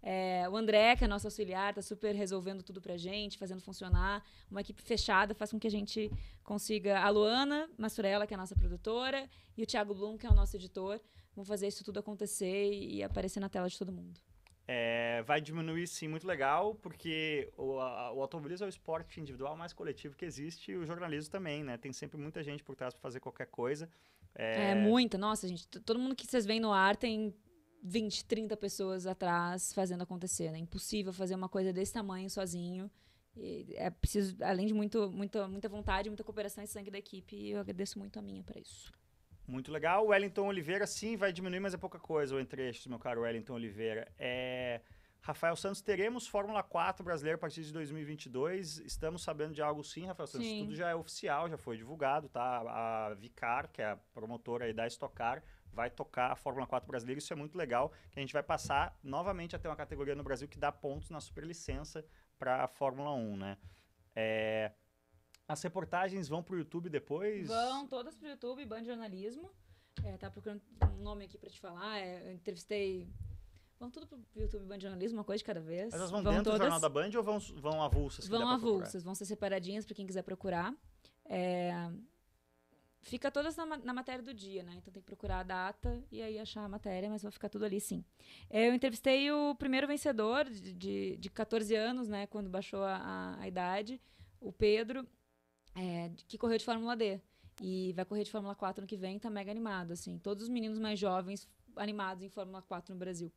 É, o André, que é nosso auxiliar, tá super resolvendo tudo pra gente, fazendo funcionar. Uma equipe fechada faz com que a gente consiga. A Luana Massurella, que é a nossa produtora, e o Thiago Blum, que é o nosso editor, vão fazer isso tudo acontecer e aparecer na tela de todo mundo. É, vai diminuir sim, muito legal, porque o, a, o automobilismo é o esporte individual mais coletivo que existe e o jornalismo também, né? Tem sempre muita gente por trás para fazer qualquer coisa. É... é muita, nossa, gente. Todo mundo que vocês veem no ar tem 20, 30 pessoas atrás fazendo acontecer. É né? impossível fazer uma coisa desse tamanho sozinho. E é preciso, além de muito, muita, muita vontade, muita cooperação e sangue da equipe, e eu agradeço muito a minha para isso. Muito legal. O Wellington Oliveira, sim, vai diminuir, mas é pouca coisa o entre eixos, meu caro Wellington Oliveira. É... Rafael Santos, teremos Fórmula 4 brasileiro a partir de 2022. Estamos sabendo de algo sim, Rafael Santos. Sim. Tudo já é oficial, já foi divulgado, tá? A Vicar, que é a promotora aí da Estocar, vai tocar a Fórmula 4 brasileira. Isso é muito legal, que a gente vai passar novamente a ter uma categoria no Brasil que dá pontos na superlicença para a Fórmula 1, né? É... As reportagens vão pro YouTube depois? Vão todas pro YouTube, Band Jornalismo. É, tá procurando um nome aqui pra te falar. É, eu entrevistei. Vão tudo pro YouTube Band Jornalismo, uma coisa de cada vez. Mas elas vão, vão dentro todas, do Jornal da Band ou vão, vão avulsas? Vão avulsas, vão ser separadinhas pra quem quiser procurar. É, fica todas na, na matéria do dia, né? Então tem que procurar a data e aí achar a matéria, mas vai ficar tudo ali sim. Eu entrevistei o primeiro vencedor de, de, de 14 anos, né? Quando baixou a, a, idade, o Pedro, é, que correu de Fórmula D. E vai correr de Fórmula 4 no que vem, tá mega animado, assim. Todos os meninos mais jovens animados em Fórmula 4 no Brasil.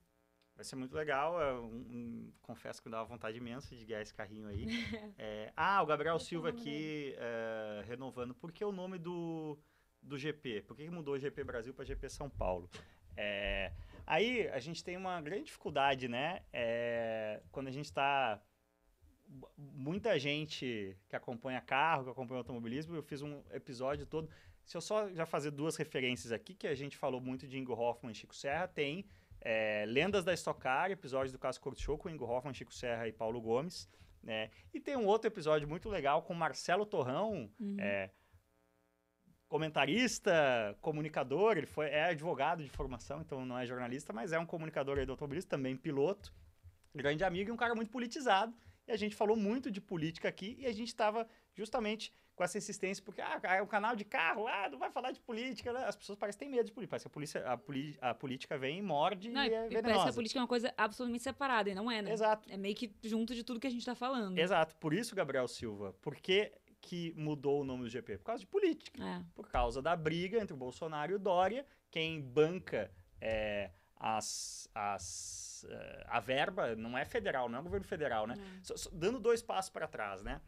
Vai ser muito legal. é um- um- confesso que dá uma vontade imensa de guiar esse carrinho aí. [LAUGHS] É, ah, o Gabriel o Silva aqui é, renovando. Por que o nome do, do GP? Por que que mudou GP Brasil para GP São Paulo? É, aí a gente tem uma grande dificuldade, né? É, quando a gente está. Muita gente que acompanha carro, que acompanha automobilismo, eu fiz um episódio todo. Se eu só já fazer duas referências aqui, que a gente falou muito de Ingo Hoffman e Chico Serra, tem é, Lendas da Stock Car, episódio do Caso Corto Show com Ingo Hoffman, Chico Serra e Paulo Gomes. né? E tem um outro episódio muito legal com Marcelo Torrão, Uhum. é, comentarista, comunicador, ele foi, é advogado de formação, então não é jornalista, mas é um comunicador aí do automobilismo, também piloto, grande amigo e um cara muito politizado. E a gente falou muito de política aqui e a gente estava justamente com essa insistência, porque ah, é um canal de carro, ah, não vai falar de política, né? As pessoas parecem têm medo de política, parece que a, polícia, a, poli- a política vem e morde Não, e é parece que a venenosa. política é uma coisa absolutamente separada, e não é, né? Exato. É meio que junto de tudo que a gente tá falando. Exato. Por isso, Gabriel Silva, por que, que mudou o nome do GP? Por causa de política. É. Por causa da briga entre o Bolsonaro e o Dória. Quem banca é, as, as, eh, a verba não é federal, não é o governo federal, né? É. Dando dois passos para trás, né?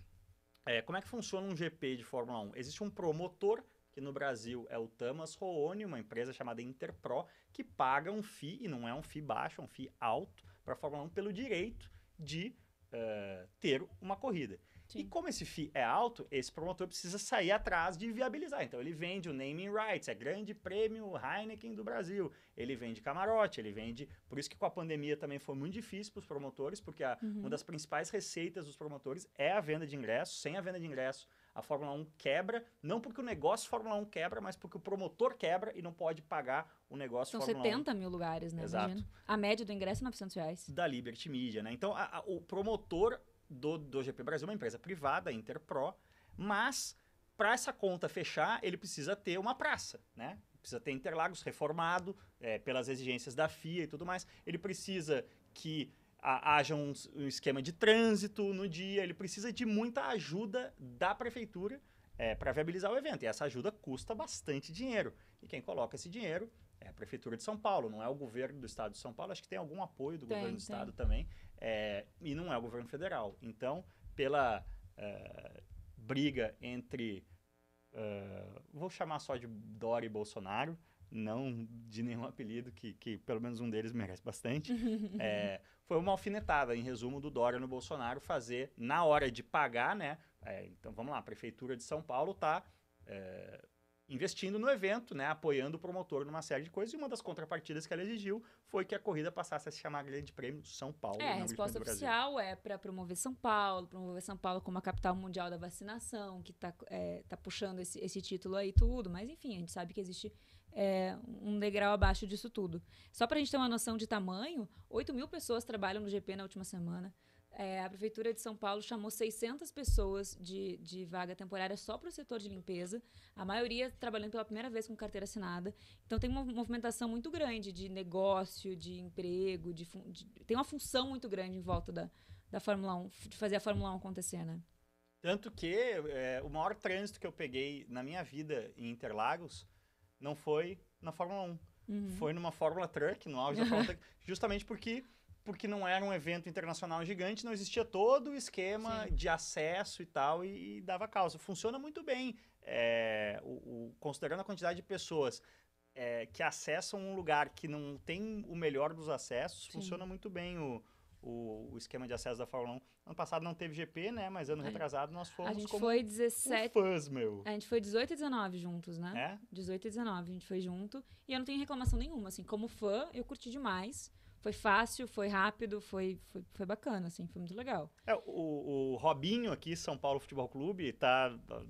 É, como é que funciona um GP de Fórmula 1? Existe um promotor, que no Brasil é o Tamas Roone, uma empresa chamada Interpro, que paga um FII, e não é um FII baixo, é um FII alto, para a Fórmula 1 pelo direito de eh, ter uma corrida. E Sim. como esse FII é alto, esse promotor precisa sair atrás de viabilizar. Então ele vende o naming rights, é grande prêmio Heineken do Brasil. Ele vende camarote, ele vende. Por isso que com a pandemia também foi muito difícil para os promotores, porque a- Uhum. uma das principais receitas dos promotores é a venda de ingressos. Sem a venda de ingressos, a Fórmula 1 quebra, não porque o negócio Fórmula 1 quebra, mas porque o promotor quebra e não pode pagar o negócio São Fórmula 70 mil lugares, né? Exato. Imagina. A média do ingresso é 900 reais. 1 da Liberty Media, né? Então a- a- o promotor do, do GP Brasil é uma empresa privada, a Interpro, mas para essa conta fechar, ele precisa ter uma praça, né? Precisa ter Interlagos reformado é, pelas exigências da FIA e tudo mais. Ele precisa que a- haja um, um esquema de trânsito no dia. Ele precisa de muita ajuda da prefeitura para viabilizar o evento. E essa ajuda custa bastante dinheiro. E quem coloca esse dinheiro é a prefeitura de São Paulo, não é o governo do estado de São Paulo. Acho que tem algum apoio do Tem, governo do tem. estado também. é, e não é o governo federal. Então, pela eh, briga entre Uh, vou chamar só de Dória e Bolsonaro, não de nenhum apelido, que, que pelo menos um deles [LAUGHS] merece bastante. É, foi uma alfinetada, em resumo, do Dória no Bolsonaro fazer, na hora de pagar, né? é, então vamos lá, a Prefeitura de São Paulo está investindo no evento, né? Apoiando o promotor numa série de coisas. E uma das contrapartidas que ela exigiu foi que a corrida passasse a se chamar Grande Prêmio São Paulo. É, a resposta oficial é para promover São Paulo, promover São Paulo como a capital mundial da vacinação, que tá, é, tá puxando esse, esse título aí tudo, mas enfim, a gente sabe que existe é, um degrau abaixo disso tudo. Só pra gente ter uma noção de tamanho, 8 mil pessoas trabalham no GP na última semana. É, a Prefeitura de São Paulo chamou 600 pessoas de, de vaga temporária só para o setor de limpeza, a maioria trabalhando pela primeira vez com carteira assinada. Então tem uma movimentação muito grande de negócio, de emprego, de, de- tem uma função muito grande em volta da, da Fórmula 1, de fazer a Fórmula 1 acontecer, né? Tanto que é, o maior trânsito que eu peguei na minha vida em Interlagos não foi na Fórmula 1. Uhum. Foi numa Fórmula Truck, no auge da Fórmula Truck, [LAUGHS] justamente porque, porque não era um evento internacional gigante, não existia todo o esquema Sim. de acesso e tal, e, e dava causa. Funciona muito bem, é, o, o- considerando a quantidade de pessoas é, que acessam um lugar que não tem o melhor dos acessos, Sim. funciona muito bem o, o, o esquema de acesso da Fórmula 1. Ano passado não teve GP, né? Mas ano A- retrasado nós fomos A gente como foi um 17. fãs, meu. A gente foi 18 e 19 juntos, né? É? 18 e 19, a gente foi junto. E eu não tenho reclamação nenhuma, assim. Como fã, eu curti demais. Foi fácil, foi rápido, foi, foi, foi bacana, assim, foi muito legal. É, o, o Robinho aqui, São Paulo Futebol Clube, tá tá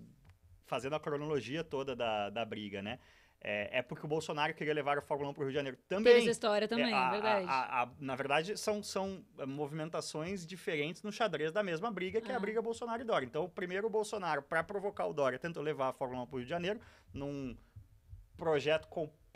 fazendo a cronologia toda da, da briga, né? É, é porque o Bolsonaro queria levar a Fórmula 1 para o Rio de Janeiro também. essa história também, É, é, a- verdade. a- a- na verdade, são, são eh, movimentações diferentes no xadrez da mesma briga, que é a Ah. briga Bolsonaro e Dória. Então, primeiro o Bolsonaro, para provocar o Dória, tentou levar a Fórmula 1 para o Rio de Janeiro num projeto completamente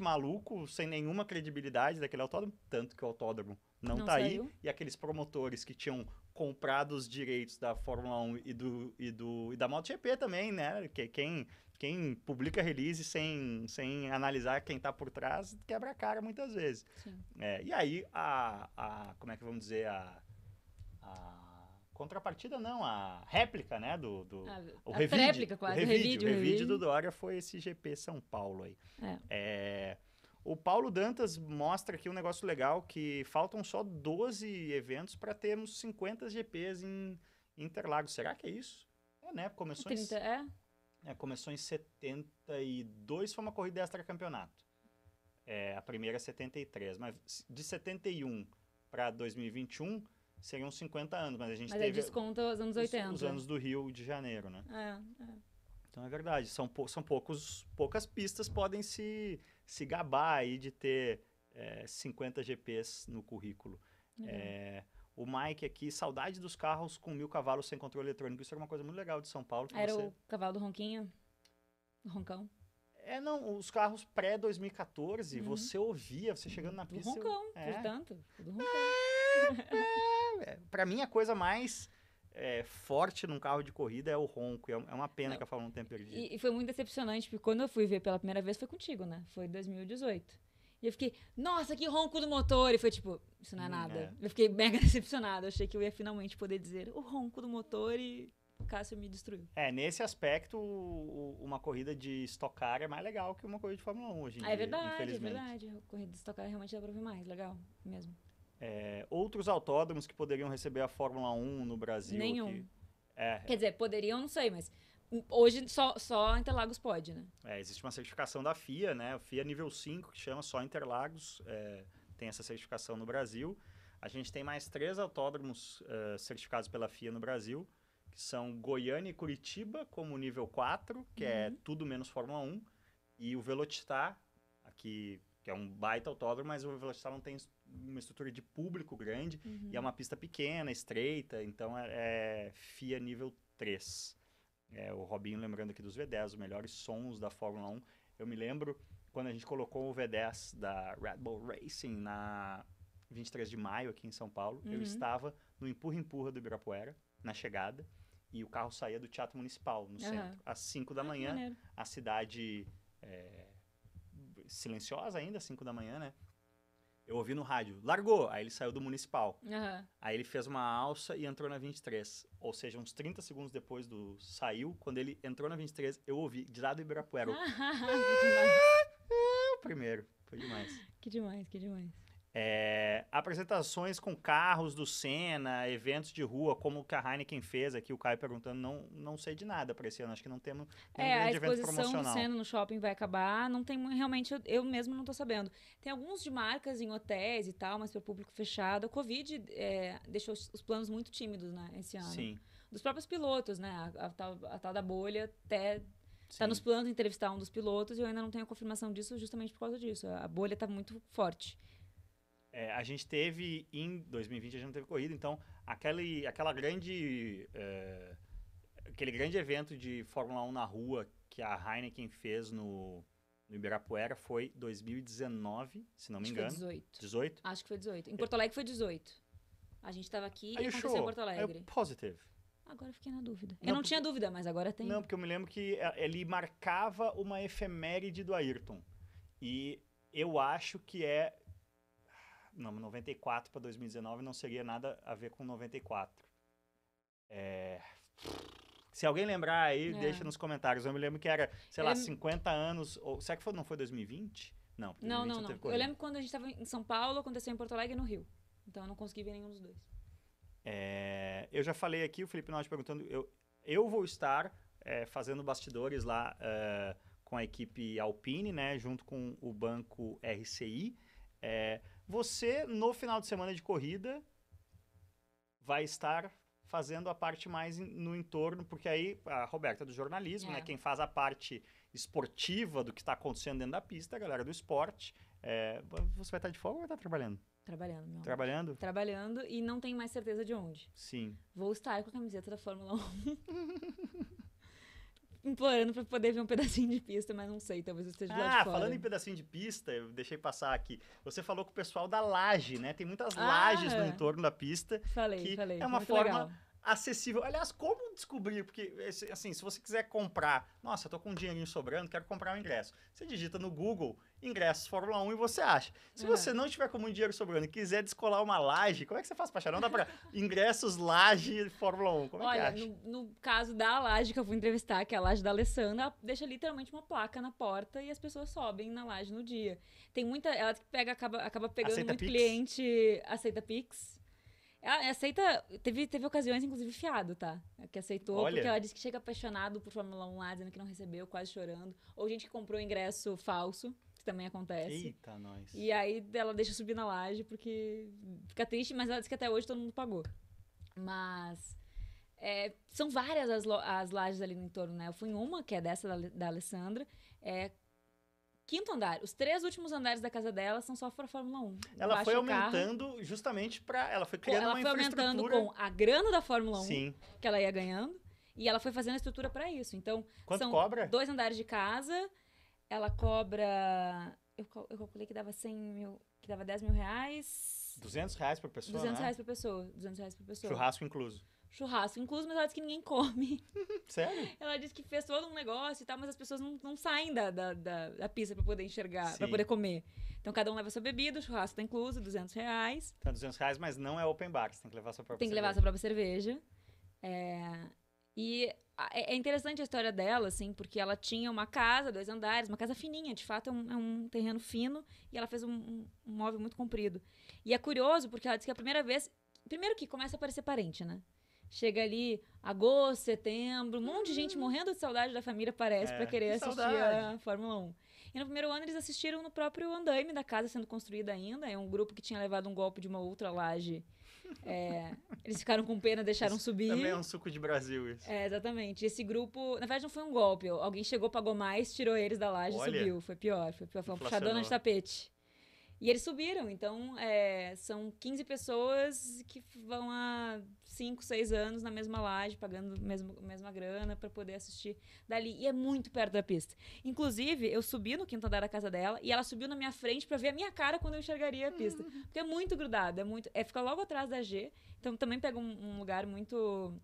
maluco, sem nenhuma credibilidade daquele autódromo, tanto que o autódromo não, Não tá saiu. aí. E aqueles promotores que tinham comprado os direitos da Fórmula 1 e, do, e, do, e da MotoGP também, né? Que, quem, quem publica release sem, sem analisar quem tá por trás quebra a cara muitas vezes. É, e aí, a, a. Como é que vamos dizer? A. a contrapartida, não, a réplica, né? Do, do, Ah, o a revide, tréplica quase, o revide, revide, o revide revide. do Dória foi esse GP São Paulo aí. É. É, o Paulo Dantas mostra aqui um negócio legal que faltam só 12 eventos para termos 50 GPs em Interlagos. Será que é isso? É, né? Começou, 30, é? em, é, começou em 72, foi uma corrida extra campeonato. É, a primeira é 73, mas de 71 para 2021 seriam 50 anos, mas a gente Mas teve desconta os anos os- 80. os anos do Rio de Janeiro, né? É, é. Então é verdade, são, pou- são poucos, poucas pistas podem se, se gabar aí de ter é, 50 GPs no currículo. Legal. É, o Mike aqui, saudade dos carros com mil cavalos sem controle eletrônico. Isso era uma coisa muito legal de São Paulo. Era você- o cavalo do Ronquinho? O Roncão? É, não, os carros pré-2014, Uhum. você ouvia, você chegando na Do pista. eu- Roncão, é. portanto. Do Roncão. É, pra mim, a coisa mais é, forte num carro de corrida é o ronco. É é uma pena Não. que a Fórmula 1 tenha perdido. E, e foi muito decepcionante, porque quando eu fui ver pela primeira vez foi contigo, né? Foi em 2018. E eu fiquei, nossa, que ronco do motor! E foi tipo, isso não é Hum, nada. é. Eu fiquei mega [LAUGHS] decepcionada. Eu achei que eu ia finalmente poder dizer o ronco do motor e o Cássio me destruiu. É, nesse aspecto, uma corrida de Stock Car é mais legal que uma corrida de Fórmula 1 hoje em Ah, dia, é verdade, é verdade. A corrida de estocar realmente dá pra ver mais. Legal, mesmo. É, outros autódromos que poderiam receber a Fórmula 1 no Brasil. Nenhum. aqui. É, Quer dizer, poderiam, não sei, mas hoje só, só Interlagos pode, né? é, existe uma certificação da FIA, né? O FIA nível 5, que chama só Interlagos, é, tem essa certificação no Brasil. A gente tem mais três autódromos é, certificados pela FIA no Brasil, que são Goiânia e Curitiba, como nível 4, que é Uhum. tudo menos Fórmula 1, e o Velocitar, aqui, que é um baita autódromo, mas o Velocitar não tem uma estrutura de público grande, Uhum. e é uma pista pequena, estreita, então é, é FIA nível 3. É, o Robinho lembrando aqui dos V10, os melhores sons da Fórmula 1. Eu me lembro quando a gente colocou o V10 da Red Bull Racing na 23 de maio aqui em São Paulo. Eu Uhum. estava no empurra-empurra do Ibirapuera, na chegada, e o carro saía do Teatro Municipal, no Aham. centro, às 5 da Ah, manhã a cidade é, silenciosa ainda, 5 da manhã, né? Eu ouvi no rádio, largou, aí ele saiu do municipal. Aham. Aí ele fez uma alça e entrou na 23. Ou seja, uns 30 segundos depois do saiu, quando ele entrou na 23, eu ouvi, de lá do Ibirapuera, [LAUGHS] que demais. [LAUGHS] primeiro. Foi demais. Que demais, que demais. É, apresentações com carros do Senna, eventos de rua, como o que a Heineken fez aqui, o Caio perguntando, não, não sei de nada para esse ano, acho que não temos nenhum É, a grande evento exposição do promocional. Senna no shopping vai acabar. Não tem realmente, eu, eu mesmo não tô sabendo. Tem alguns de marcas em hotéis e tal, mas para público fechado. A Covid é, deixou os os planos muito tímidos, né, esse ano. Sim, Dos próprios pilotos, né? A, a tal, a tal da bolha até tá sim. nos planos de entrevistar um dos pilotos e eu ainda não tenho a confirmação disso justamente por causa disso. A bolha tá muito forte. É, a gente teve, em 2020, a gente não teve corrida, então aquele, aquela grande, é, aquele grande evento de Fórmula 1 na rua que a Heineken fez no, no Ibirapuera foi 2019, se não me Acho que foi engano. 18. 18? Acho que foi 18. Em Porto Alegre foi 18. A gente tava aqui e aconteceu em Porto Alegre. Positive. Agora eu fiquei na dúvida. Não, eu não porque- tinha dúvida, mas agora tem. Não, porque eu me lembro que é, ele marcava uma efeméride do Ayrton. E eu acho que é. Não, 94 para 2019 não seria nada a ver com 94. É, Se alguém lembrar aí, É. deixa nos comentários. Eu me lembro que era, sei lá, Eu lem- 50 anos. Ou, será que foi, não foi 2020? Não, Não, 2020 não, não. Eu lembro quando a gente tava em São Paulo, aconteceu em Porto Alegre e no Rio. Então eu não consegui ver nenhum dos dois. É, eu já falei aqui, o Felipe Norte perguntando, eu, eu vou estar é, fazendo bastidores lá é, com a equipe Alpine, né, junto com o banco RCI. Você, no final de semana de corrida, vai estar fazendo a parte mais no entorno, porque aí a Roberta é do jornalismo, É. né? Quem faz a parte esportiva do que está acontecendo dentro da pista, a galera do esporte. É, você vai estar de folga ou vai estar trabalhando? Trabalhando, meu. amor. Trabalhando? Trabalhando e não tenho mais certeza de onde. Sim. Vou estar com a camiseta da Fórmula 1. [LAUGHS] Implorando pra poder ver um pedacinho de pista, mas não sei, talvez eu esteja Ah, de fora. falando em pedacinho de pista, eu deixei passar aqui. Você falou com o pessoal da laje, né? Tem muitas Ah. lajes no entorno da pista. Falei, que falei. é uma forma legal. Acessível. Aliás, como descobrir? Porque, assim, se você quiser comprar, nossa, eu tô com um dinheirinho sobrando, quero comprar um ingresso. Você digita no Google ingressos Fórmula 1 e você acha. Se É. você não tiver com muito dinheiro sobrando e quiser descolar uma laje, como é que você faz pra achar? Não dá pra [LAUGHS] ingressos laje Fórmula 1. Como é Olha, que acha? no, no caso da laje que eu fui entrevistar, que é a laje da Alessandra, ela deixa literalmente uma placa na porta e as pessoas sobem na laje no dia. Tem muita. Ela que pega, acaba, acaba pegando Aceita muito Pix? cliente, aceita Pix. Ela aceita. Teve, teve ocasiões, inclusive, fiado, tá? Que aceitou, Olha. porque ela disse que chega apaixonado por Fórmula 1 lá, dizendo que não recebeu, quase chorando. Ou gente que comprou ingresso falso, que também acontece. Eita, nós. E aí ela deixa subir na laje porque fica triste, mas ela disse que até hoje todo mundo pagou. Mas é, são várias as, as lajes ali no entorno, né? Eu fui em uma, que é dessa da, da Alessandra. É quinto andar. Os três últimos andares da casa dela são só para Fórmula 1. Ela foi do carro. aumentando justamente pra. Ela foi criando Ela uma foi aumentando com a grana da Fórmula 1 Sim. que ela ia ganhando. E ela foi fazendo a estrutura para isso. Então, Quanto são cobra? dois andares de casa. Ela cobra. Eu, eu calculei que dava 100 mil. Que dava 10 mil reais. 200 reais por pessoa, 200 né? reais por pessoa. 200 reais por pessoa. Churrasco incluso. Churrasco incluso, mas ela disse que ninguém come. [LAUGHS] Sério? Ela disse que fez todo um negócio e tal, mas as pessoas não, não saem da, da, da, da pista pra poder enxergar, pra poder comer. Então cada um leva sua bebida, o churrasco tá incluso, 200 reais. Tá 200 reais, mas não é open bar. Você tem que levar sua própria Tem que levar sua própria cerveja. É, E é é interessante a história dela, assim, porque ela tinha uma casa, dois andares, uma casa fininha, de fato é um, é um terreno fino, e ela fez um, um- um móvel muito comprido. E é curioso, porque ela disse que a primeira vez. Primeiro que começa a aparecer parente, né? Chega ali agosto, setembro, um monte de gente morrendo de saudade da família parece É, pra querer que assistir saudade. a Fórmula 1. E no primeiro ano eles assistiram no próprio andaime da casa sendo construída ainda. É um grupo que tinha levado um golpe de uma outra laje. É, [LAUGHS] eles ficaram com pena, deixaram subir. Também é um suco de Brasil isso. É, exatamente. Esse grupo, na verdade, não foi um golpe. Alguém chegou, pagou mais, tirou eles da laje e subiu. Foi pior. Foi, pior, foi um puxadona de tapete. E eles subiram. Então, é, são 15 pessoas que vão há 5, 6 anos na mesma laje, pagando a mesma, mesma grana para poder assistir dali. E é muito perto da pista. Inclusive, eu subi no quinto andar da casa dela e ela subiu na minha frente para ver a minha cara quando eu enxergaria a pista. Porque é muito grudado. É, muito, é fica logo atrás da G. Então, também pega um- um lugar muito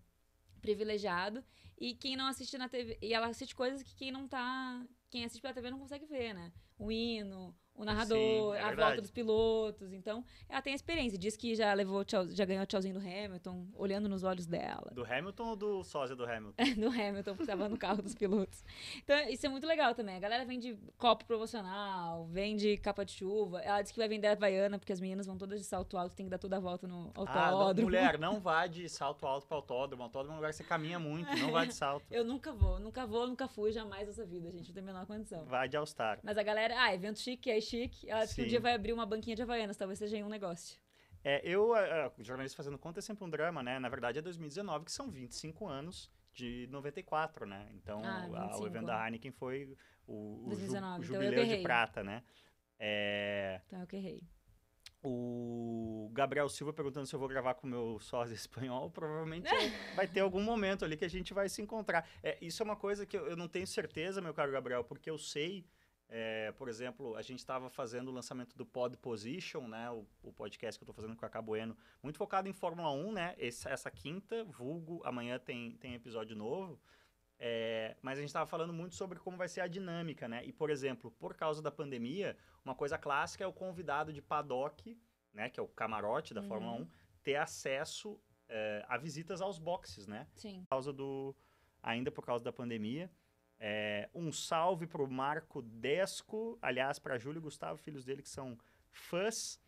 privilegiado e quem não assiste na TV e ela assiste coisas que quem não tá quem assiste pela TV não consegue ver né o hino o narrador Sim, é a verdade. volta dos pilotos então ela tem a experiência diz que já levou tchau, já ganhou o tchauzinho do Hamilton olhando nos olhos dela Do Hamilton ou do sósia do Hamilton? [LAUGHS] do Hamilton porque estava no carro dos pilotos então isso é muito legal também a galera vende copo promocional vende capa de chuva ela disse que vai vender a Havaiana porque as meninas vão todas de salto alto tem que dar toda a volta no Ah, não, autódromo mulher, [LAUGHS] não vá de salto alto para autódromo. Autódromo é um lugar que você caminha muito, não vá de salto. eu nunca vou nunca vou nunca fui jamais nessa vida gente não tem a menor condição Vá de All-Star. Mas a galera, ah, evento chique, é chique. Ela disse que um Sim. dia vai abrir uma banquinha de Havaianas, talvez seja aí um negócio. É, eu, a- a- o jornalista fazendo conta é sempre um drama, né? Na verdade é 2019, que são 25 anos de 94, né? Então, Ah, a- 25, o evento da Heineken foi o, o, ju- 2019, o então eu jubileu de errei. prata, né? É, Então eu que errei. o Gabriel Silva perguntando se eu vou gravar com o meu sósia [LAUGHS] espanhol. Provavelmente [LAUGHS] vai ter algum momento ali que a gente vai se encontrar. É, isso é uma coisa que eu, eu não tenho certeza, meu caro Gabriel, porque eu sei, é, por exemplo, a gente estava fazendo o lançamento do Pod Position, né? O, o podcast que eu estou fazendo com a Cabo Bueno, muito focado em Fórmula 1, né? Esse- essa quinta, vulgo, amanhã tem, tem episódio novo. É, mas a gente estava falando muito sobre como vai ser a dinâmica, né? E, por exemplo, por causa da pandemia, uma coisa clássica é o convidado de paddock, né? Que é o camarote da Uhum. Fórmula 1, ter acesso é, a visitas aos boxes, né? Sim. Por causa do, ainda por causa da pandemia. É, um salve para o Marco Desco, aliás, para Júlio e Gustavo, filhos dele que são fãs.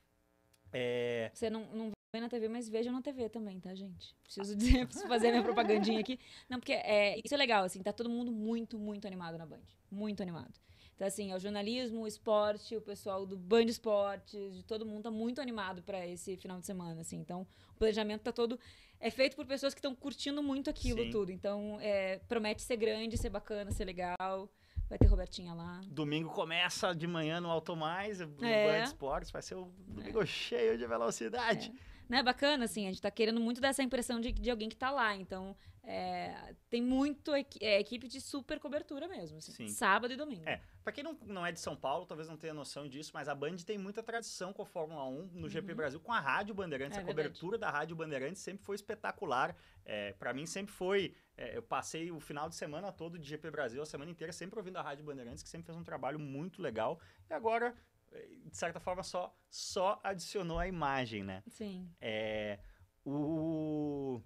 É, Você não, não vê na TV, mas veja na TV também, tá, gente? Preciso dizer, [LAUGHS] preciso fazer minha propagandinha aqui. Não, porque é, isso é legal, assim, tá todo mundo muito, muito animado na Band. Muito animado. Então, assim, é o jornalismo, o esporte, o pessoal do Band Esportes, de todo mundo tá muito animado para esse final de semana, assim. Então, o planejamento tá todo... É feito por pessoas que estão curtindo muito aquilo Sim. tudo. Então, é, promete ser grande, ser bacana, ser legal. Vai ter Robertinha lá. Domingo começa de manhã no Auto Mais, no É. Band Esportes, vai ser um domingo cheio de velocidade. Né, bacana, assim, a gente tá querendo muito dessa impressão de, de alguém que tá lá. Então, é, tem muito equi- é, equipe de super cobertura mesmo. assim, Sim. sábado e domingo. É, pra quem não, não é de São Paulo, talvez não tenha noção disso, mas a Band tem muita tradição com a Fórmula 1 no GP Brasil, com a Rádio Bandeirantes. Uhum. É a cobertura da Rádio Bandeirantes sempre foi espetacular. É, para mim sempre foi. é, eu passei o final de semana todo de GP Brasil, a semana inteira, sempre ouvindo a Rádio Bandeirantes, que sempre fez um trabalho muito legal. E agora, de certa forma, só, só adicionou a imagem, né? Sim. É, o,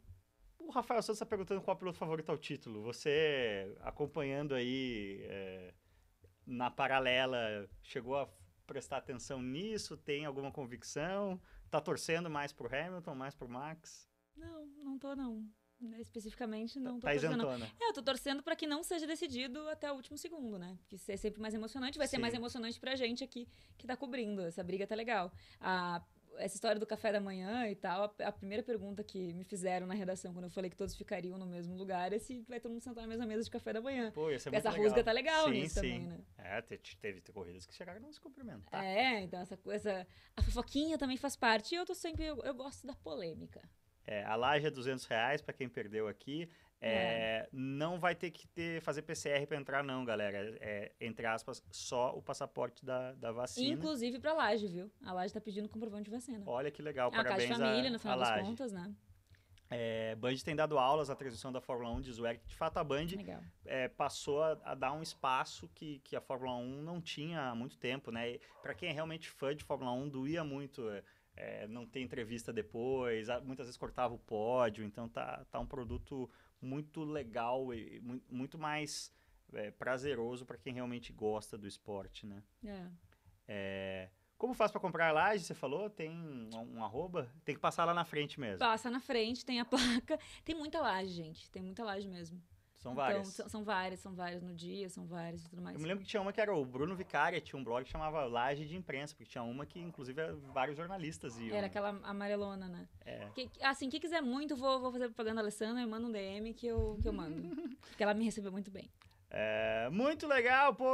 o Rafael Santos está perguntando qual piloto favorito ao título. Você, acompanhando aí é, na paralela, chegou a prestar atenção nisso? Tem alguma convicção? Tá torcendo mais pro Hamilton, mais pro Max? Não, não tô, não. Né, Especificamente, não tô tá torcendo. isentona. É, eu tô torcendo pra que não seja decidido até o último segundo, né? Que é sempre mais emocionante. Vai ser Sim. mais emocionante pra gente aqui que tá cobrindo. Essa briga tá legal. A, essa história do café da manhã e tal, a, a primeira pergunta que me fizeram na redação, quando eu falei que todos ficariam no mesmo lugar, é se vai todo mundo sentar na mesma mesa de café da manhã. Pô, ia ser Porque muito essa legal. rusga tá legal sim, nisso sim. também, né? É, te- teve, teve corridas que chegaram a não se cumprimentar. É, então essa coisa. A fofoquinha também faz parte. E eu tô sempre. Eu, eu gosto da polêmica. É, a laje é 200 reais para quem perdeu aqui. É, Não vai ter que ter, fazer PCR para entrar, não, galera. É, entre aspas, só o passaporte da, da vacina. Inclusive pra Laje, viu? A Laje tá pedindo comprovante de vacina. Olha que legal, é uma casa parabéns de família, a, no final a das Laje. contas, né? É, Band tem dado aulas na transmissão da Fórmula 1, diz o Eric. De fato, a Band é, passou a, a dar um espaço que, que a Fórmula 1 não tinha há muito tempo, né? Para quem é realmente fã de Fórmula 1, doía muito é, não ter entrevista depois, muitas vezes cortava o pódio, então tá, tá um produto muito legal e mu- muito mais é, prazeroso para quem realmente gosta do esporte, né? É. É, como faz para comprar a laje, você falou? Tem um, um arroba? Tem que passar lá na frente mesmo. Passa na frente, tem a [LAUGHS] placa. Tem muita laje, gente. Tem muita laje mesmo. São várias. Então, são, são várias, são várias no dia, são várias e tudo mais. Eu me lembro que tinha uma que era o Bruno Vicária, tinha um blog que chamava Laje de Imprensa, porque tinha uma que, inclusive, vários jornalistas iam. Era aquela amarelona, né? É. Que- assim, quem quiser muito, vou, vou fazer propaganda da Alessandra, me manda um DM que eu, que eu mando. [LAUGHS] Porque ela me recebeu muito bem. É, muito legal, pô.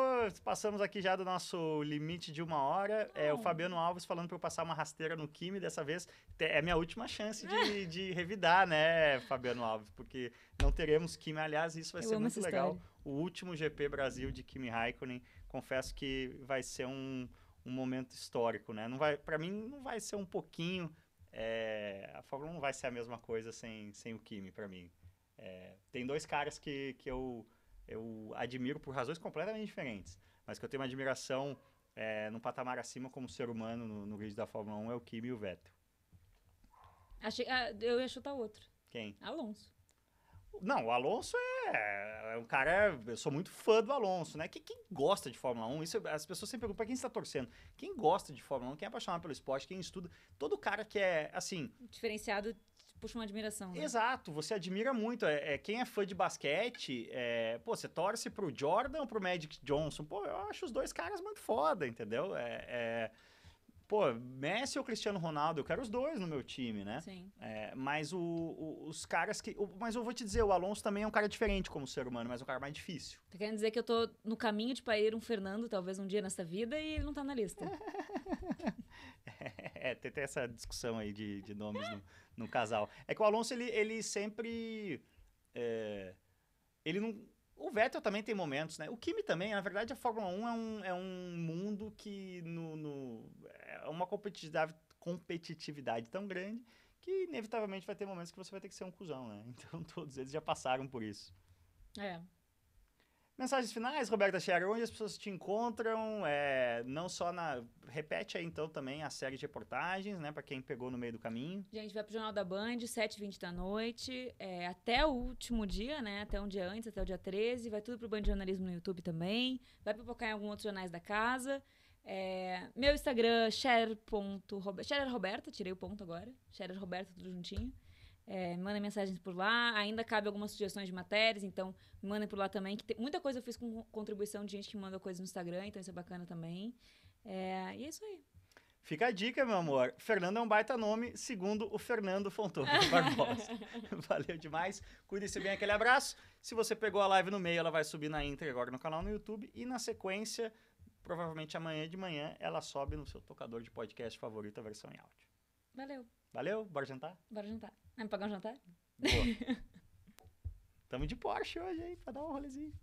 Passamos aqui já do nosso limite de uma hora. É o. Fabiano Alves falando para eu passar uma rasteira no Kimi dessa vez. É minha última chance de, [LAUGHS] de revidar, né, Fabiano Alves? Porque não teremos Kimi. Aliás, isso vai Eu ser muito legal. história. O último GP Brasil de Kimi Raikkonen. Confesso que vai ser um, um momento histórico, né? Não vai, para mim, não vai ser um pouquinho. é, a Fórmula 1 não vai ser a mesma coisa sem, sem o Kimi, para mim. É, tem dois caras que, que eu, eu admiro por razões completamente diferentes, mas que eu tenho uma admiração é, num patamar acima como ser humano no, no grid da Fórmula 1 é o Kimi e o Vettel. Achei, ah, eu ia chutar outro. Quem? Alonso. Não, o Alonso é, é um cara. Eu sou muito fã do Alonso, né? Quem, quem gosta de Fórmula 1, isso, as pessoas sempre perguntam pra quem está torcendo. Quem gosta de Fórmula 1, quem é apaixonado pelo esporte, quem estuda, todo cara que é assim, Diferenciado puxa uma admiração. Né? Exato, você admira muito. É, é, quem é fã de basquete, é, pô, você torce pro Jordan ou pro Magic Johnson? Pô, eu acho os dois caras muito foda, entendeu? É, é, pô, Messi ou Cristiano Ronaldo, eu quero os dois no meu time, né? Sim. É, mas o- o- os caras que. o- mas eu vou te dizer, o Alonso também é um cara diferente como ser humano, mas é um cara mais difícil. Tá querendo dizer que eu tô no caminho de parir um Fernando, talvez um dia nessa vida, e ele não tá na lista. [LAUGHS] É, tem, tem essa discussão aí de, de nomes no, no casal. É que o Alonso, ele, ele sempre. é, ele não. O Vettel também tem momentos, né? O Kimi também, na verdade, a Fórmula 1 é um, é um mundo que no, no- é uma competitividade, competitividade tão grande que inevitavelmente vai ter momentos que você vai ter que ser um cuzão, né? [LAUGHS] Então todos eles já passaram por isso. É. Mensagens finais, Roberta Scherer, onde as pessoas te encontram, é, não só na... Repete aí, então, também a série de reportagens, né, para quem pegou no meio do caminho. Gente, vai pro Jornal da Band, 7h20 da noite, é, até o último dia, né? Até um dia antes, até o dia 13. Vai tudo pro Band Jornalismo no YouTube também. Vai pipocar em alguns outros jornais da casa. É, meu Instagram, share.roberta, Roberta, tirei o ponto agora. Share Roberta, tudo juntinho. É, me mandem mensagens por lá. Ainda cabe algumas sugestões de matérias, então me mandem por lá também. Que tem, muita coisa eu fiz com contribuição de gente que manda coisas no Instagram, então isso é bacana também. É, e é isso aí. Fica a dica, meu amor. Fernando é um baita nome, segundo o Fernando Fontoro Barbosa. [LAUGHS] Valeu demais. Cuide-se bem, aquele abraço. Se você pegou a live no meio, ela vai subir na Inter agora no canal no YouTube. E na sequência, provavelmente amanhã de manhã, ela sobe no seu tocador de podcast favorito, a versão em áudio. Valeu. Valeu, bora jantar? Bora jantar. Vai me pagar um jantar? Boa. [LAUGHS] Tamo de Porsche hoje aí, pra dar um rolezinho.